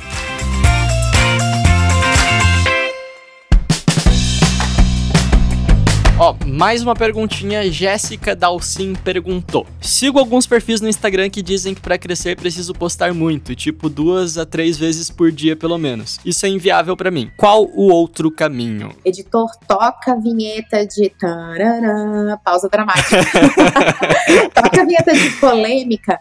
Ó, mais uma perguntinha. Jéssica Dalcin perguntou: Sigo alguns perfis no Instagram que dizem que para crescer preciso postar muito, tipo duas a três vezes por dia pelo menos. Isso é inviável para mim. Qual o outro caminho? Editor, toca a vinheta de tarará, pausa dramática. toca a vinheta de polêmica.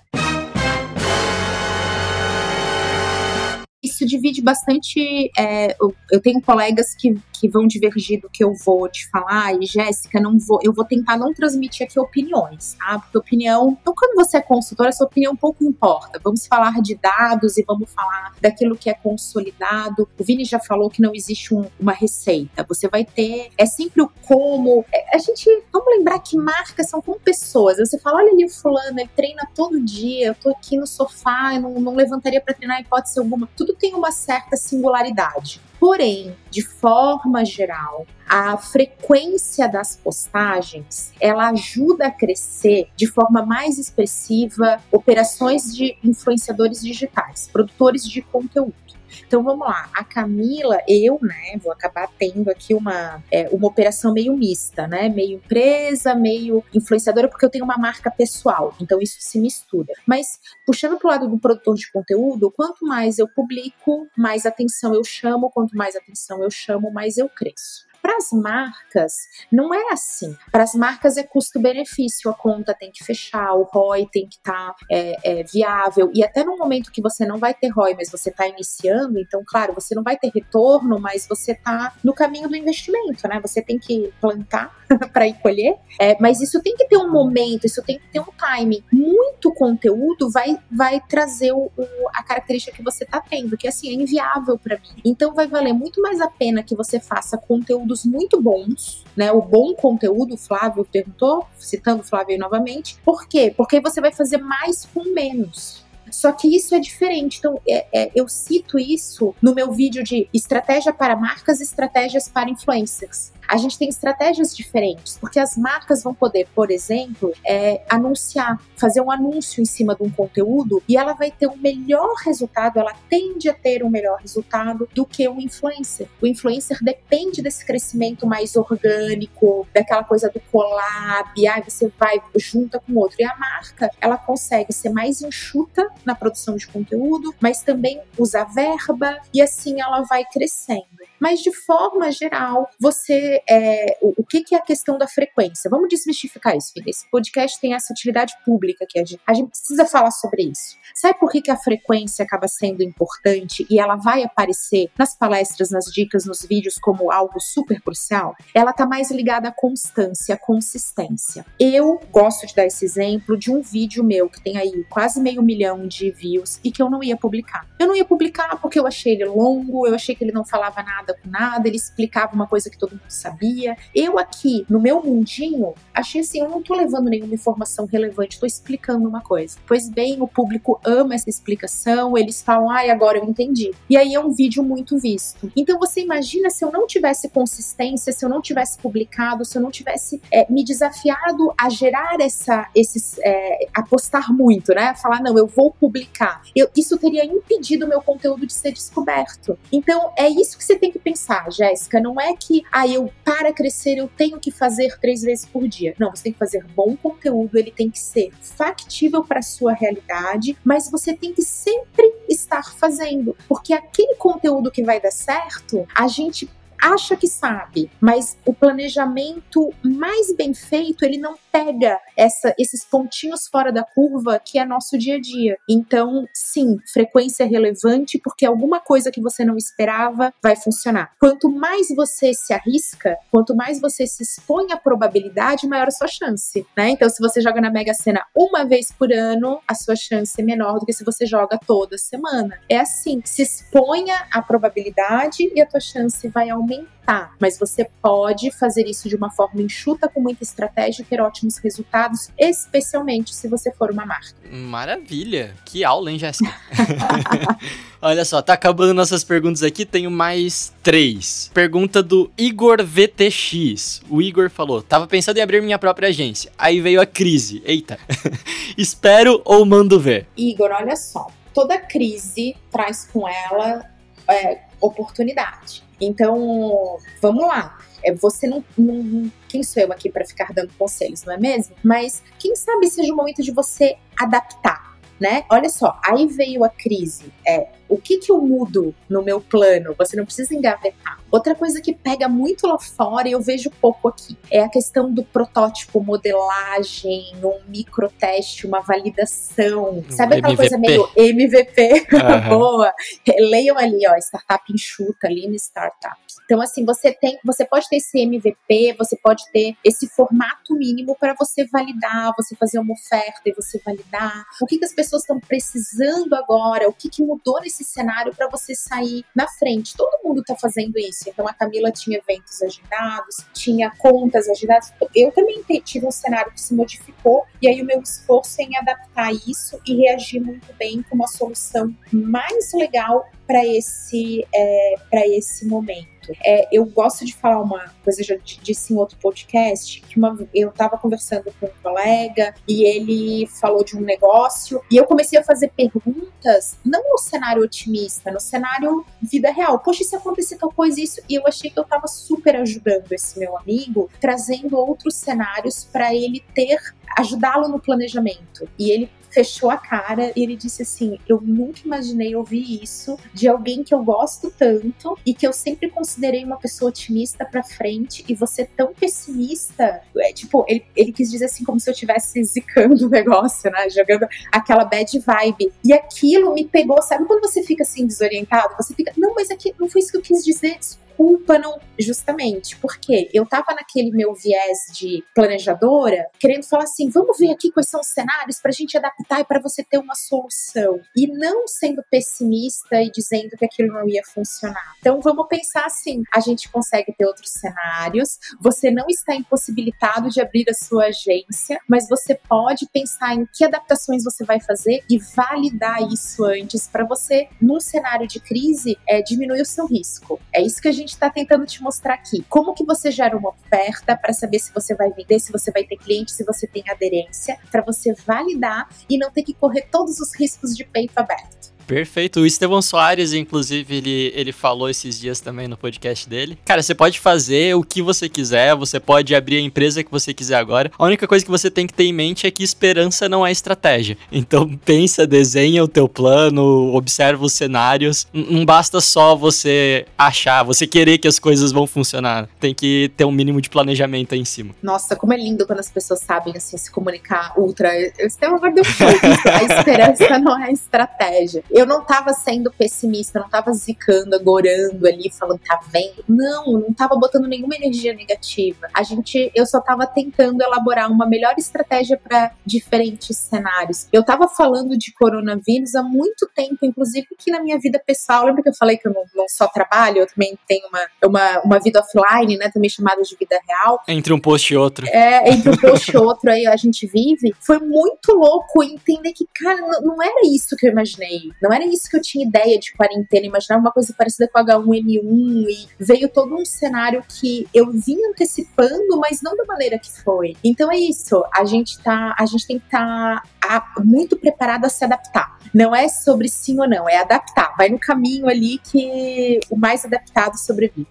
Isso divide bastante. É, eu, tenho colegas que, que vão divergir do que eu vou te falar, e Jéssica, não vou, eu vou tentar não transmitir aqui opiniões, tá? Porque opinião. Então, quando você é consultora, sua opinião pouco importa. Vamos falar de dados e vamos falar daquilo que é consolidado. O Vini já falou que não existe um, uma receita. Você vai ter. É sempre o como. É, a gente. Vamos lembrar que marcas são como pessoas. Você fala, olha ali o fulano, ele treina todo dia, eu tô aqui no sofá, eu não, não levantaria para treinar hipótese alguma. Tudo tem uma certa singularidade. Porém, de forma geral, a frequência das postagens, ela ajuda a crescer de forma mais expressiva operações de influenciadores digitais, produtores de conteúdo. Então vamos lá, a Camila, eu, né, vou acabar tendo aqui uma, é, uma operação meio mista, né? Meio empresa, meio influenciadora, porque eu tenho uma marca pessoal. Então isso se mistura. Mas puxando pro lado do produtor de conteúdo, quanto mais eu publico, mais atenção eu chamo, quanto mais atenção eu chamo, mais eu cresço. Para as marcas, não é assim. Para as marcas é custo-benefício, a conta tem que fechar, o ROI tem que estar tá, é, é, viável. E até no momento que você não vai ter ROI, mas você está iniciando, então, claro, você não vai ter retorno, mas você está no caminho do investimento, né? Você tem que plantar para ir colher. É, mas isso tem que ter um momento, isso tem que ter um time. Muito conteúdo vai, vai trazer o, o, a característica que você está tendo, que assim, é inviável para mim. Então vai valer muito mais a pena que você faça conteúdo conteúdos muito bons, né? O bom conteúdo, o Flávio perguntou, citando o Flávio novamente. Por quê? Porque você vai fazer mais com menos. Só que isso é diferente. Então, é, é, eu cito isso no meu vídeo de estratégia para marcas, estratégias para influencers a gente tem estratégias diferentes, porque as marcas vão poder, por exemplo, é, anunciar, fazer um anúncio em cima de um conteúdo e ela vai ter um melhor resultado, ela tende a ter um melhor resultado do que o influencer. O influencer depende desse crescimento mais orgânico, daquela coisa do collab, aí você vai junta com outro. E a marca, ela consegue ser mais enxuta na produção de conteúdo, mas também usar verba e assim ela vai crescendo. Mas de forma geral, você é, o, o que, que, é a questão da frequência? Vamos desmistificar isso, filha. Esse podcast tem essa utilidade pública que a gente, a gente precisa falar sobre isso. Sabe por que, que a frequência acaba sendo importante e ela vai aparecer nas palestras, nas dicas, nos vídeos como algo super crucial? Ela está mais ligada à constância, à consistência. Eu gosto de dar esse exemplo de um vídeo meu que tem aí quase meio milhão de views e que eu não ia publicar. Eu não ia publicar porque eu achei ele longo, eu achei que ele não falava nada com nada, ele explicava uma coisa que todo mundo sabia. Eu aqui, no meu mundinho, achei assim, eu não tô levando nenhuma informação relevante, tô explicando uma coisa. Pois bem, o público ama essa explicação, eles falam, ai, agora eu entendi. E aí é um vídeo muito visto. Então você imagina se eu não tivesse consistência, se eu não tivesse publicado, se eu não tivesse é, me desafiado a gerar essa, esses, é, a postar muito, né? Falar, não, eu vou publicar. Eu, isso teria impedido o meu conteúdo de ser descoberto. Então é isso que você tem que que pensar, Jéssica, não é que ah, eu para crescer eu tenho que fazer três vezes por dia. Não, você tem que fazer bom conteúdo, ele tem que ser factível para sua realidade, mas você tem que sempre estar fazendo, porque aquele conteúdo que vai dar certo, a gente acha que sabe, mas o planejamento mais bem feito, ele não pega essa, esses pontinhos fora da curva que é nosso dia a dia. Então, sim, frequência é relevante porque alguma coisa que você não esperava vai funcionar. Quanto mais você se arrisca, quanto mais você se expõe à probabilidade, maior a sua chance, né? Então, se você joga na Mega Sena uma vez por ano, a sua chance é menor do que se você joga toda semana. É assim, se exponha à probabilidade e a tua chance vai aumentar. Mas você pode fazer isso de uma forma enxuta, com muita estratégia e ótimos resultados, especialmente se você for uma marca. Maravilha! Que aula, hein, Jéssica? Olha só, tá acabando nossas perguntas aqui, tenho mais três. Pergunta do Igor VTX. O Igor falou: tava pensando em abrir minha própria agência. Aí veio a crise. Eita. Espero ou mando ver? Igor, olha só. Toda crise traz com ela é, oportunidade. Então, vamos lá. É, você não, não, Quem sou eu aqui para ficar dando conselhos, não é mesmo? Mas quem sabe seja o momento de você adaptar, né? Olha só, aí veio a crise. É, o que, que eu mudo no meu plano? Você não precisa engavetar. Outra coisa que pega muito lá fora, e eu vejo pouco aqui, é a questão do protótipo, modelagem, um microteste, uma validação. Sabe aquela MVP. coisa meio MVP? Aham. Boa. Leiam ali, ó, startup enxuta, Lean Startups. Então, assim, você tem, você pode ter esse MVP, você pode ter esse formato mínimo para você validar, você fazer uma oferta e você validar. O que, que as pessoas estão precisando agora? O que, que mudou nesse cenário para você sair na frente? Todo mundo está fazendo isso. Então, a Camila tinha eventos agendados, tinha contas agendadas. Eu também tive um cenário que se modificou, e aí o meu esforço é em adaptar isso e reagir muito bem com uma solução mais legal para esse, é, para esse momento. É, eu gosto de falar uma coisa, já disse em outro podcast, que uma, eu estava conversando com um colega e ele falou de um negócio e eu comecei a fazer perguntas, não no cenário otimista, no cenário vida real. Poxa, se acontecer tal coisa, isso? E eu achei que eu estava super ajudando esse meu amigo, trazendo outros cenários para ele ter, ajudá-lo no planejamento. E ele fechou a cara e ele disse assim: Eu nunca imaginei ouvir isso de alguém que eu gosto tanto e que eu sempre considerei uma pessoa otimista pra frente e você tão pessimista. É, tipo, ele, ele quis dizer assim, como se eu estivesse zicando o negócio, né? Jogando aquela bad vibe. E aquilo me pegou, sabe quando você fica assim desorientado? Você fica, não, mas aqui não foi isso que eu quis dizer, não. Justamente, porque eu tava naquele meu viés de planejadora, querendo falar assim, vamos ver aqui quais são os cenários pra gente adaptar e pra você ter uma solução. E não sendo pessimista e dizendo que aquilo não ia funcionar. Então vamos pensar assim, a gente consegue ter outros cenários, você não está impossibilitado de abrir a sua agência, mas você pode pensar em que adaptações você vai fazer e validar isso antes para você, num cenário de crise, é, diminuir o seu risco. É isso que a gente está tentando te mostrar aqui. Como que você gera uma oferta para saber se você vai vender, se você vai ter cliente, se você tem aderência, para você validar e não ter que correr todos os riscos de peito aberto. Perfeito. O Estevão Soares, inclusive, ele, ele falou esses dias também no podcast dele. Cara, você pode fazer o que você quiser, você pode abrir a empresa que você quiser agora. A única coisa que você tem que ter em mente é que esperança não é estratégia. Então pensa, desenha o teu plano, observa os cenários. Não basta só você achar, você querer que as coisas vão funcionar. Tem que ter um mínimo de planejamento aí em cima. Nossa, como é lindo quando as pessoas sabem assim se comunicar ultra. Eu tenho agora deu. A esperança não é estratégia. Eu não tava sendo pessimista, eu não tava zicando, agorando ali, falando, tá vendo? Não, não tava botando nenhuma energia negativa. A gente, eu só tava tentando elaborar uma melhor estratégia para diferentes cenários. Eu tava falando de coronavírus há muito tempo, inclusive que na minha vida pessoal, lembra que eu falei que eu não, não só trabalho, eu também tenho uma, uma, uma vida offline, né? Também chamada de vida real Entre um post e outro. é, entre um post e outro aí a gente vive, foi muito louco entender que, cara, não, não era isso que eu imaginei. Não era isso que eu tinha ideia de quarentena, imaginava uma coisa parecida com H1N1 e veio todo um cenário que eu vim antecipando, mas não da maneira que foi. Então é isso, a gente tá, a gente tem que estar muito preparado a se adaptar. Não é sobre sim ou não, é adaptar. Vai no caminho ali que o mais adaptado sobrevive.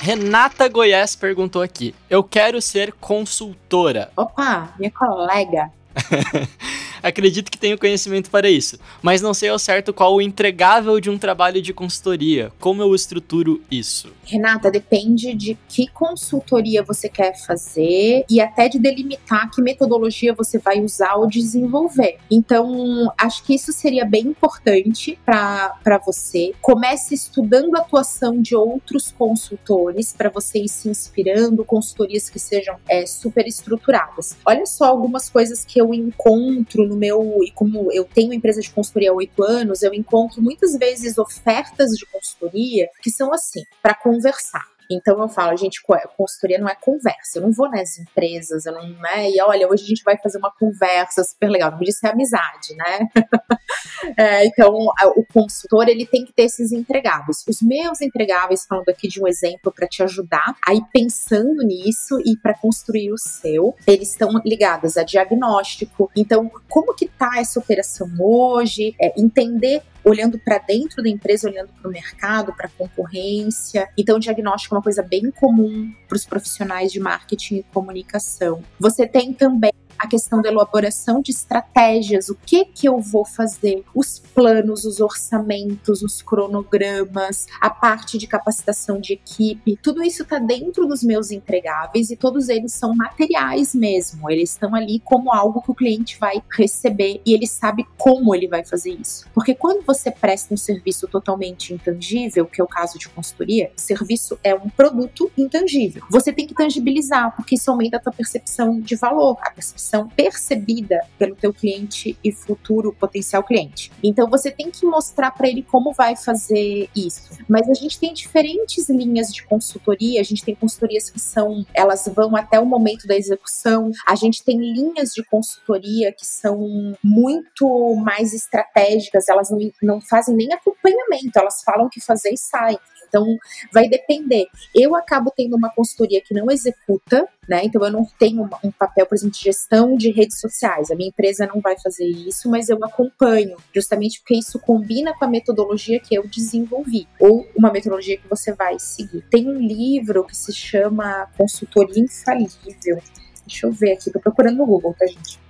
Renata Goiás perguntou aqui: Eu quero ser consultora. Opa, minha colega. acredito que tenho conhecimento para isso, mas não sei ao certo qual o entregável de um trabalho de consultoria. Como eu estruturo isso? Renata, depende de que consultoria você quer fazer e até de delimitar que metodologia você vai usar ou desenvolver. Então, acho que isso seria bem importante para você. Comece estudando a atuação de outros consultores para você ir se inspirando, consultorias que sejam é, super estruturadas. Olha só algumas coisas que eu encontro no meu. E como eu tenho empresa de consultoria há oito anos, eu encontro muitas vezes ofertas de consultoria que são assim, para conversar. Então eu falo, gente, consultoria não é conversa. Eu não vou nas empresas, eu não, né? E olha, hoje a gente vai fazer uma conversa super legal. Não podia ser amizade, né? é, então o consultor ele tem que ter esses entregáveis. Os meus entregáveis, falando aqui de um exemplo para te ajudar, aí pensando nisso e para construir o seu, eles estão ligados a diagnóstico. Então, como que tá essa operação hoje? É, entender olhando para dentro da empresa, olhando para o mercado, para concorrência. Então, diagnóstico é uma coisa bem comum para os profissionais de marketing e comunicação. Você tem também a questão da elaboração de estratégias, o que que eu vou fazer, os planos, os orçamentos, os cronogramas, a parte de capacitação de equipe, tudo isso está dentro dos meus entregáveis e todos eles são materiais mesmo, eles estão ali como algo que o cliente vai receber e ele sabe como ele vai fazer isso. Porque quando você presta um serviço totalmente intangível, que é o caso de consultoria, serviço é um produto intangível. Você tem que tangibilizar, porque isso aumenta a tua percepção de valor, a percepção percebida pelo teu cliente e futuro potencial cliente. Então você tem que mostrar para ele como vai fazer isso. Mas a gente tem diferentes linhas de consultoria, a gente tem consultorias que são, elas vão até o momento da execução, a gente tem linhas de consultoria que são muito mais estratégicas, elas não, não fazem nem acompanhamento, elas falam que fazer e saem. Então, vai depender. Eu acabo tendo uma consultoria que não executa, né? Então, eu não tenho um papel, por exemplo, de gestão de redes sociais. A minha empresa não vai fazer isso, mas eu acompanho, justamente porque isso combina com a metodologia que eu desenvolvi, ou uma metodologia que você vai seguir. Tem um livro que se chama Consultoria Infalível. Deixa eu ver aqui, tô procurando no Google, tá, gente?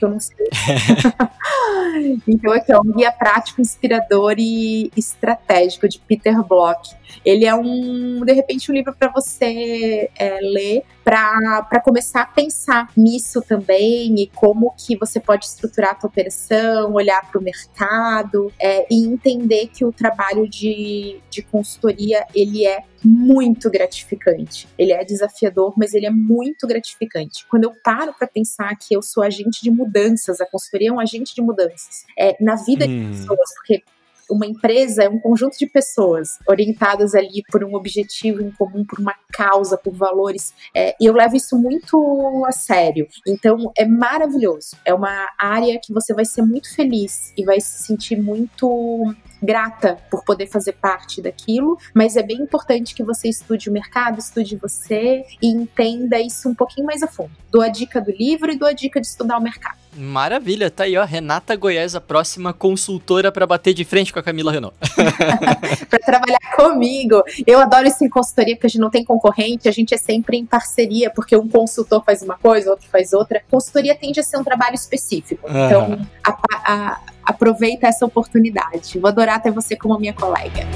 que eu não sei. então, aqui é um guia prático, inspirador e estratégico de Peter Block. Ele é um, de repente, um livro para você é, ler para começar a pensar nisso também e como que você pode estruturar a tua operação, olhar para o mercado é, e entender que o trabalho de, de consultoria ele é muito gratificante. Ele é desafiador, mas ele é muito gratificante. Quando eu paro para pensar que eu sou agente de mudanças, a consultoria é um agente de mudanças é, na vida hum. de pessoas, porque uma empresa é um conjunto de pessoas orientadas ali por um objetivo em comum, por uma causa, por valores. É, e eu levo isso muito a sério. Então é maravilhoso. É uma área que você vai ser muito feliz e vai se sentir muito grata por poder fazer parte daquilo, mas é bem importante que você estude o mercado, estude você e entenda isso um pouquinho mais a fundo. Dou a dica do livro e dou a dica de estudar o mercado. Maravilha, tá aí, ó. Renata Goiás, a próxima consultora para bater de frente com a Camila Renault. para trabalhar comigo. Eu adoro isso em consultoria, porque a gente não tem concorrente, a gente é sempre em parceria, porque um consultor faz uma coisa, outro faz outra. Consultoria tende a ser um trabalho específico. Então, a, a, aproveita essa oportunidade. Vou adorar ter você como minha colega.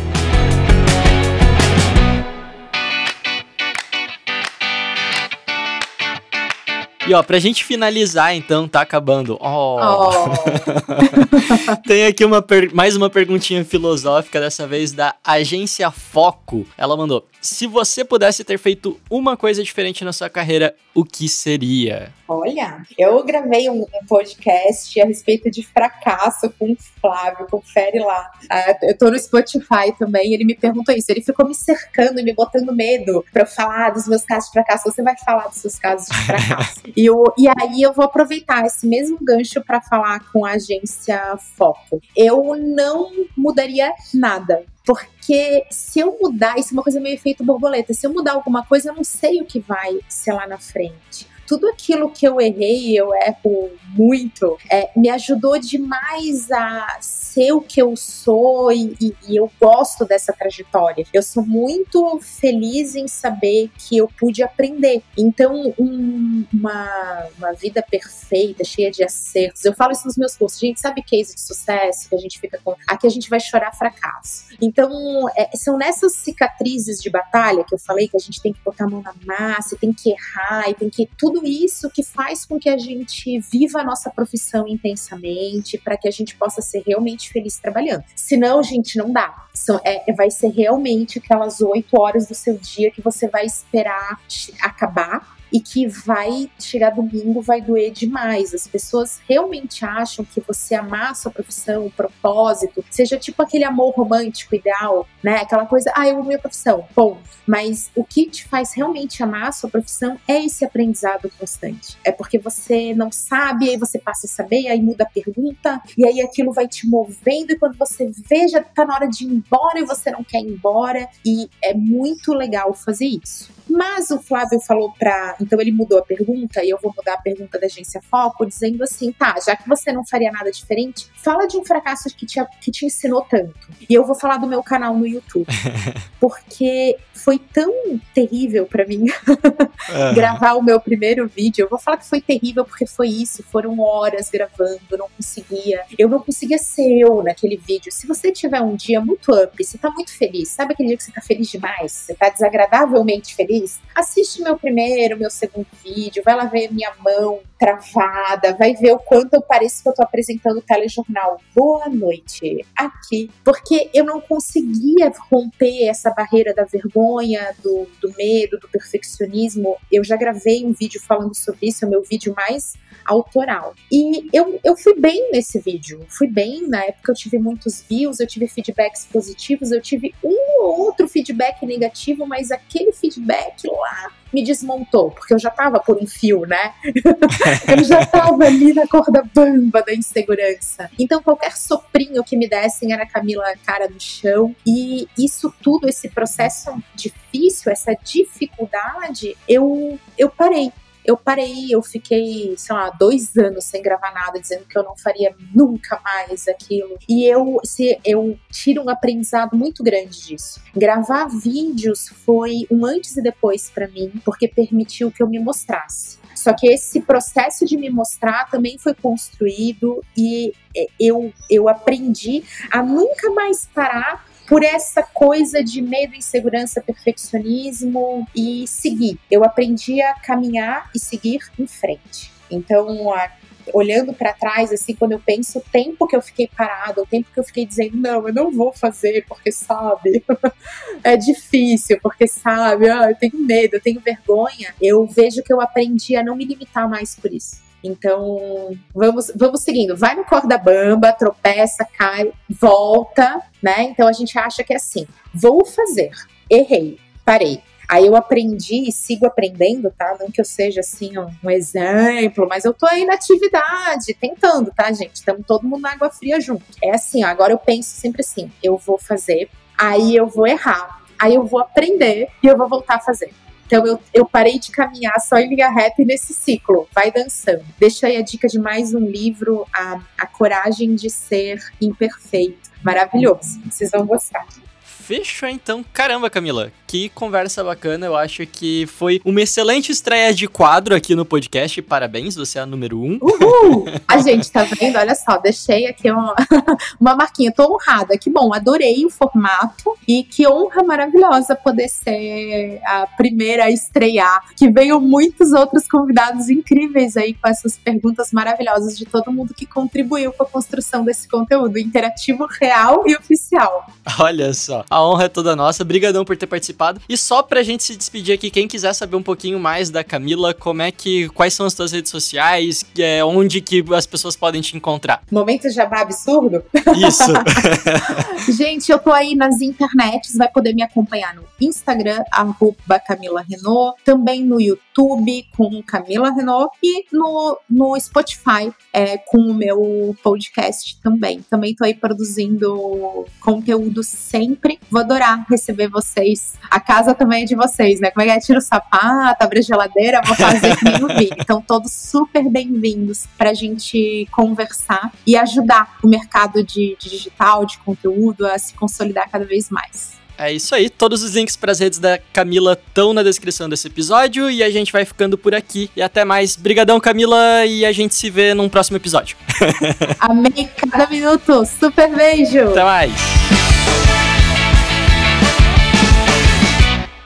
E ó, pra gente finalizar, então, tá acabando. Oh. oh. Tem aqui uma mais uma perguntinha filosófica, dessa vez da Agência Foco. Ela mandou: Se você pudesse ter feito uma coisa diferente na sua carreira, o que seria? Olha, eu gravei um, podcast a respeito de fracasso com o Flávio, confere lá. Uh, eu tô no Spotify também, ele me perguntou isso. Ele ficou me cercando e me botando medo pra eu falar dos meus casos de fracasso. Você vai falar dos seus casos de fracasso. e, eu, e aí eu vou aproveitar esse mesmo gancho para falar com a agência Foco. Eu não mudaria nada porque se eu mudar, isso é uma coisa meio efeito borboleta, se eu mudar alguma coisa, eu não sei o que vai ser lá na frente tudo aquilo que eu errei, eu erro muito, é, me ajudou demais a ser o que eu sou e, e, e eu gosto dessa trajetória. Eu sou muito feliz em saber que eu pude aprender. Então, um, uma, uma vida perfeita, cheia de acertos. Eu falo isso nos meus cursos. Gente, sabe case de sucesso que a gente fica com. Aqui a gente vai chorar fracasso. Então, é, são nessas cicatrizes de batalha que eu falei que a gente tem que botar a mão na massa, tem que errar, e tem que. Tudo isso que faz com que a gente viva a nossa profissão intensamente, para que a gente possa ser realmente feliz trabalhando. Senão, gente, não dá. São, é, vai ser realmente aquelas oito horas do seu dia que você vai esperar acabar e que vai chegar domingo vai doer demais. As pessoas realmente acham que você amar a sua profissão, o propósito, seja tipo aquele amor romântico ideal, né? Aquela coisa, ah, eu amo minha profissão, bom. Mas o que te faz realmente amar a sua profissão é esse aprendizado constante. É porque você não sabe, aí você passa a saber, aí muda a pergunta, e aí aquilo vai te movendo, e quando você vê, já tá na hora de ir embora e você não quer ir embora. E é muito legal fazer isso. Mas o Flávio falou para. Então ele mudou a pergunta, e eu vou mudar a pergunta da agência Foco, dizendo assim: tá, já que você não faria nada diferente, fala de um fracasso que te, que te ensinou tanto. E eu vou falar do meu canal no YouTube. Porque foi tão terrível para mim uhum. gravar o meu primeiro vídeo. Eu vou falar que foi terrível porque foi isso. Foram horas gravando, eu não conseguia. Eu não conseguia ser eu naquele vídeo. Se você tiver um dia muito up, você tá muito feliz, sabe aquele dia que você tá feliz demais? Você tá desagradavelmente feliz? assiste meu primeiro, meu segundo vídeo, vai lá ver minha mão travada, vai ver o quanto eu pareço que eu tô apresentando o telejornal. Boa noite, aqui. Porque eu não conseguia romper essa barreira da vergonha, do, do medo, do perfeccionismo. Eu já gravei um vídeo falando sobre isso, é o meu vídeo mais autoral. E eu, eu fui bem nesse vídeo, fui bem, na época eu tive muitos views, eu tive feedbacks positivos, eu tive um ou outro feedback negativo, mas aquele feedback lá me desmontou, porque eu já tava por um fio, né? eu já tava ali na corda bamba da insegurança. Então qualquer soprinho que me dessem era Camila cara no chão. E isso tudo, esse processo difícil, essa dificuldade, eu, eu parei eu parei, eu fiquei, sei lá, dois anos sem gravar nada, dizendo que eu não faria nunca mais aquilo. E eu, se, eu tiro um aprendizado muito grande disso. Gravar vídeos foi um antes e depois para mim, porque permitiu que eu me mostrasse. Só que esse processo de me mostrar também foi construído e é, eu, eu aprendi a nunca mais parar por essa coisa de medo, insegurança, perfeccionismo e seguir. Eu aprendi a caminhar e seguir em frente. Então, a, olhando para trás, assim, quando eu penso o tempo que eu fiquei parado, o tempo que eu fiquei dizendo, não, eu não vou fazer, porque sabe, é difícil, porque sabe, ah, eu tenho medo, eu tenho vergonha, eu vejo que eu aprendi a não me limitar mais por isso. Então, vamos, vamos seguindo. Vai no corda bamba, tropeça, cai, volta, né? Então a gente acha que é assim: vou fazer, errei, parei. Aí eu aprendi e sigo aprendendo, tá? Não que eu seja assim um, exemplo, mas eu tô aí na atividade, tentando, tá, gente? Estamos todo mundo na água fria junto. É assim, ó, agora eu penso sempre assim: eu vou fazer, aí eu vou errar, aí eu vou aprender e eu vou voltar a fazer. Então eu, eu parei de caminhar só em linha reta nesse ciclo, vai dançando. Deixa aí a dica de mais um livro, A, a Coragem de Ser Imperfeito. Maravilhoso, vocês vão gostar. Fechou então. Caramba, Camila, que conversa bacana. Eu acho que foi uma excelente estreia de quadro aqui no podcast. Parabéns, você é a número um. Uhul! A gente tá vendo? Olha só, deixei aqui uma, uma marquinha. Tô honrada. Que bom, adorei o formato e que honra maravilhosa poder ser a primeira a estrear. Que veio muitos outros convidados incríveis aí com essas perguntas maravilhosas de todo mundo que contribuiu com a construção desse conteúdo interativo, real e oficial. Olha só. A honra é toda nossa. Obrigadão por ter participado. E só pra gente se despedir aqui, quem quiser saber um pouquinho mais da Camila, como é que. Quais são as tuas redes sociais? É, onde que as pessoas podem te encontrar? Momento jabá absurdo? Isso. gente, eu tô aí nas internets, vai poder me acompanhar no Instagram, arroba Camila Renault, também no YouTube com Camila Renault e no, no Spotify é, com o meu podcast também. Também tô aí produzindo conteúdo sempre Vou adorar receber vocês a casa também é de vocês, né? Como é que é? Tira o sapato, abre a geladeira, vou fazer que nem o Vini. Então, todos super bem-vindos pra gente conversar e ajudar o mercado de, de digital, de conteúdo a se consolidar cada vez mais. É isso aí, todos os links para as redes da Camila estão na descrição desse episódio e a gente vai ficando por aqui. E até mais. Brigadão, Camila, e a gente se vê num próximo episódio. Amei cada minuto. Super beijo. Até mais.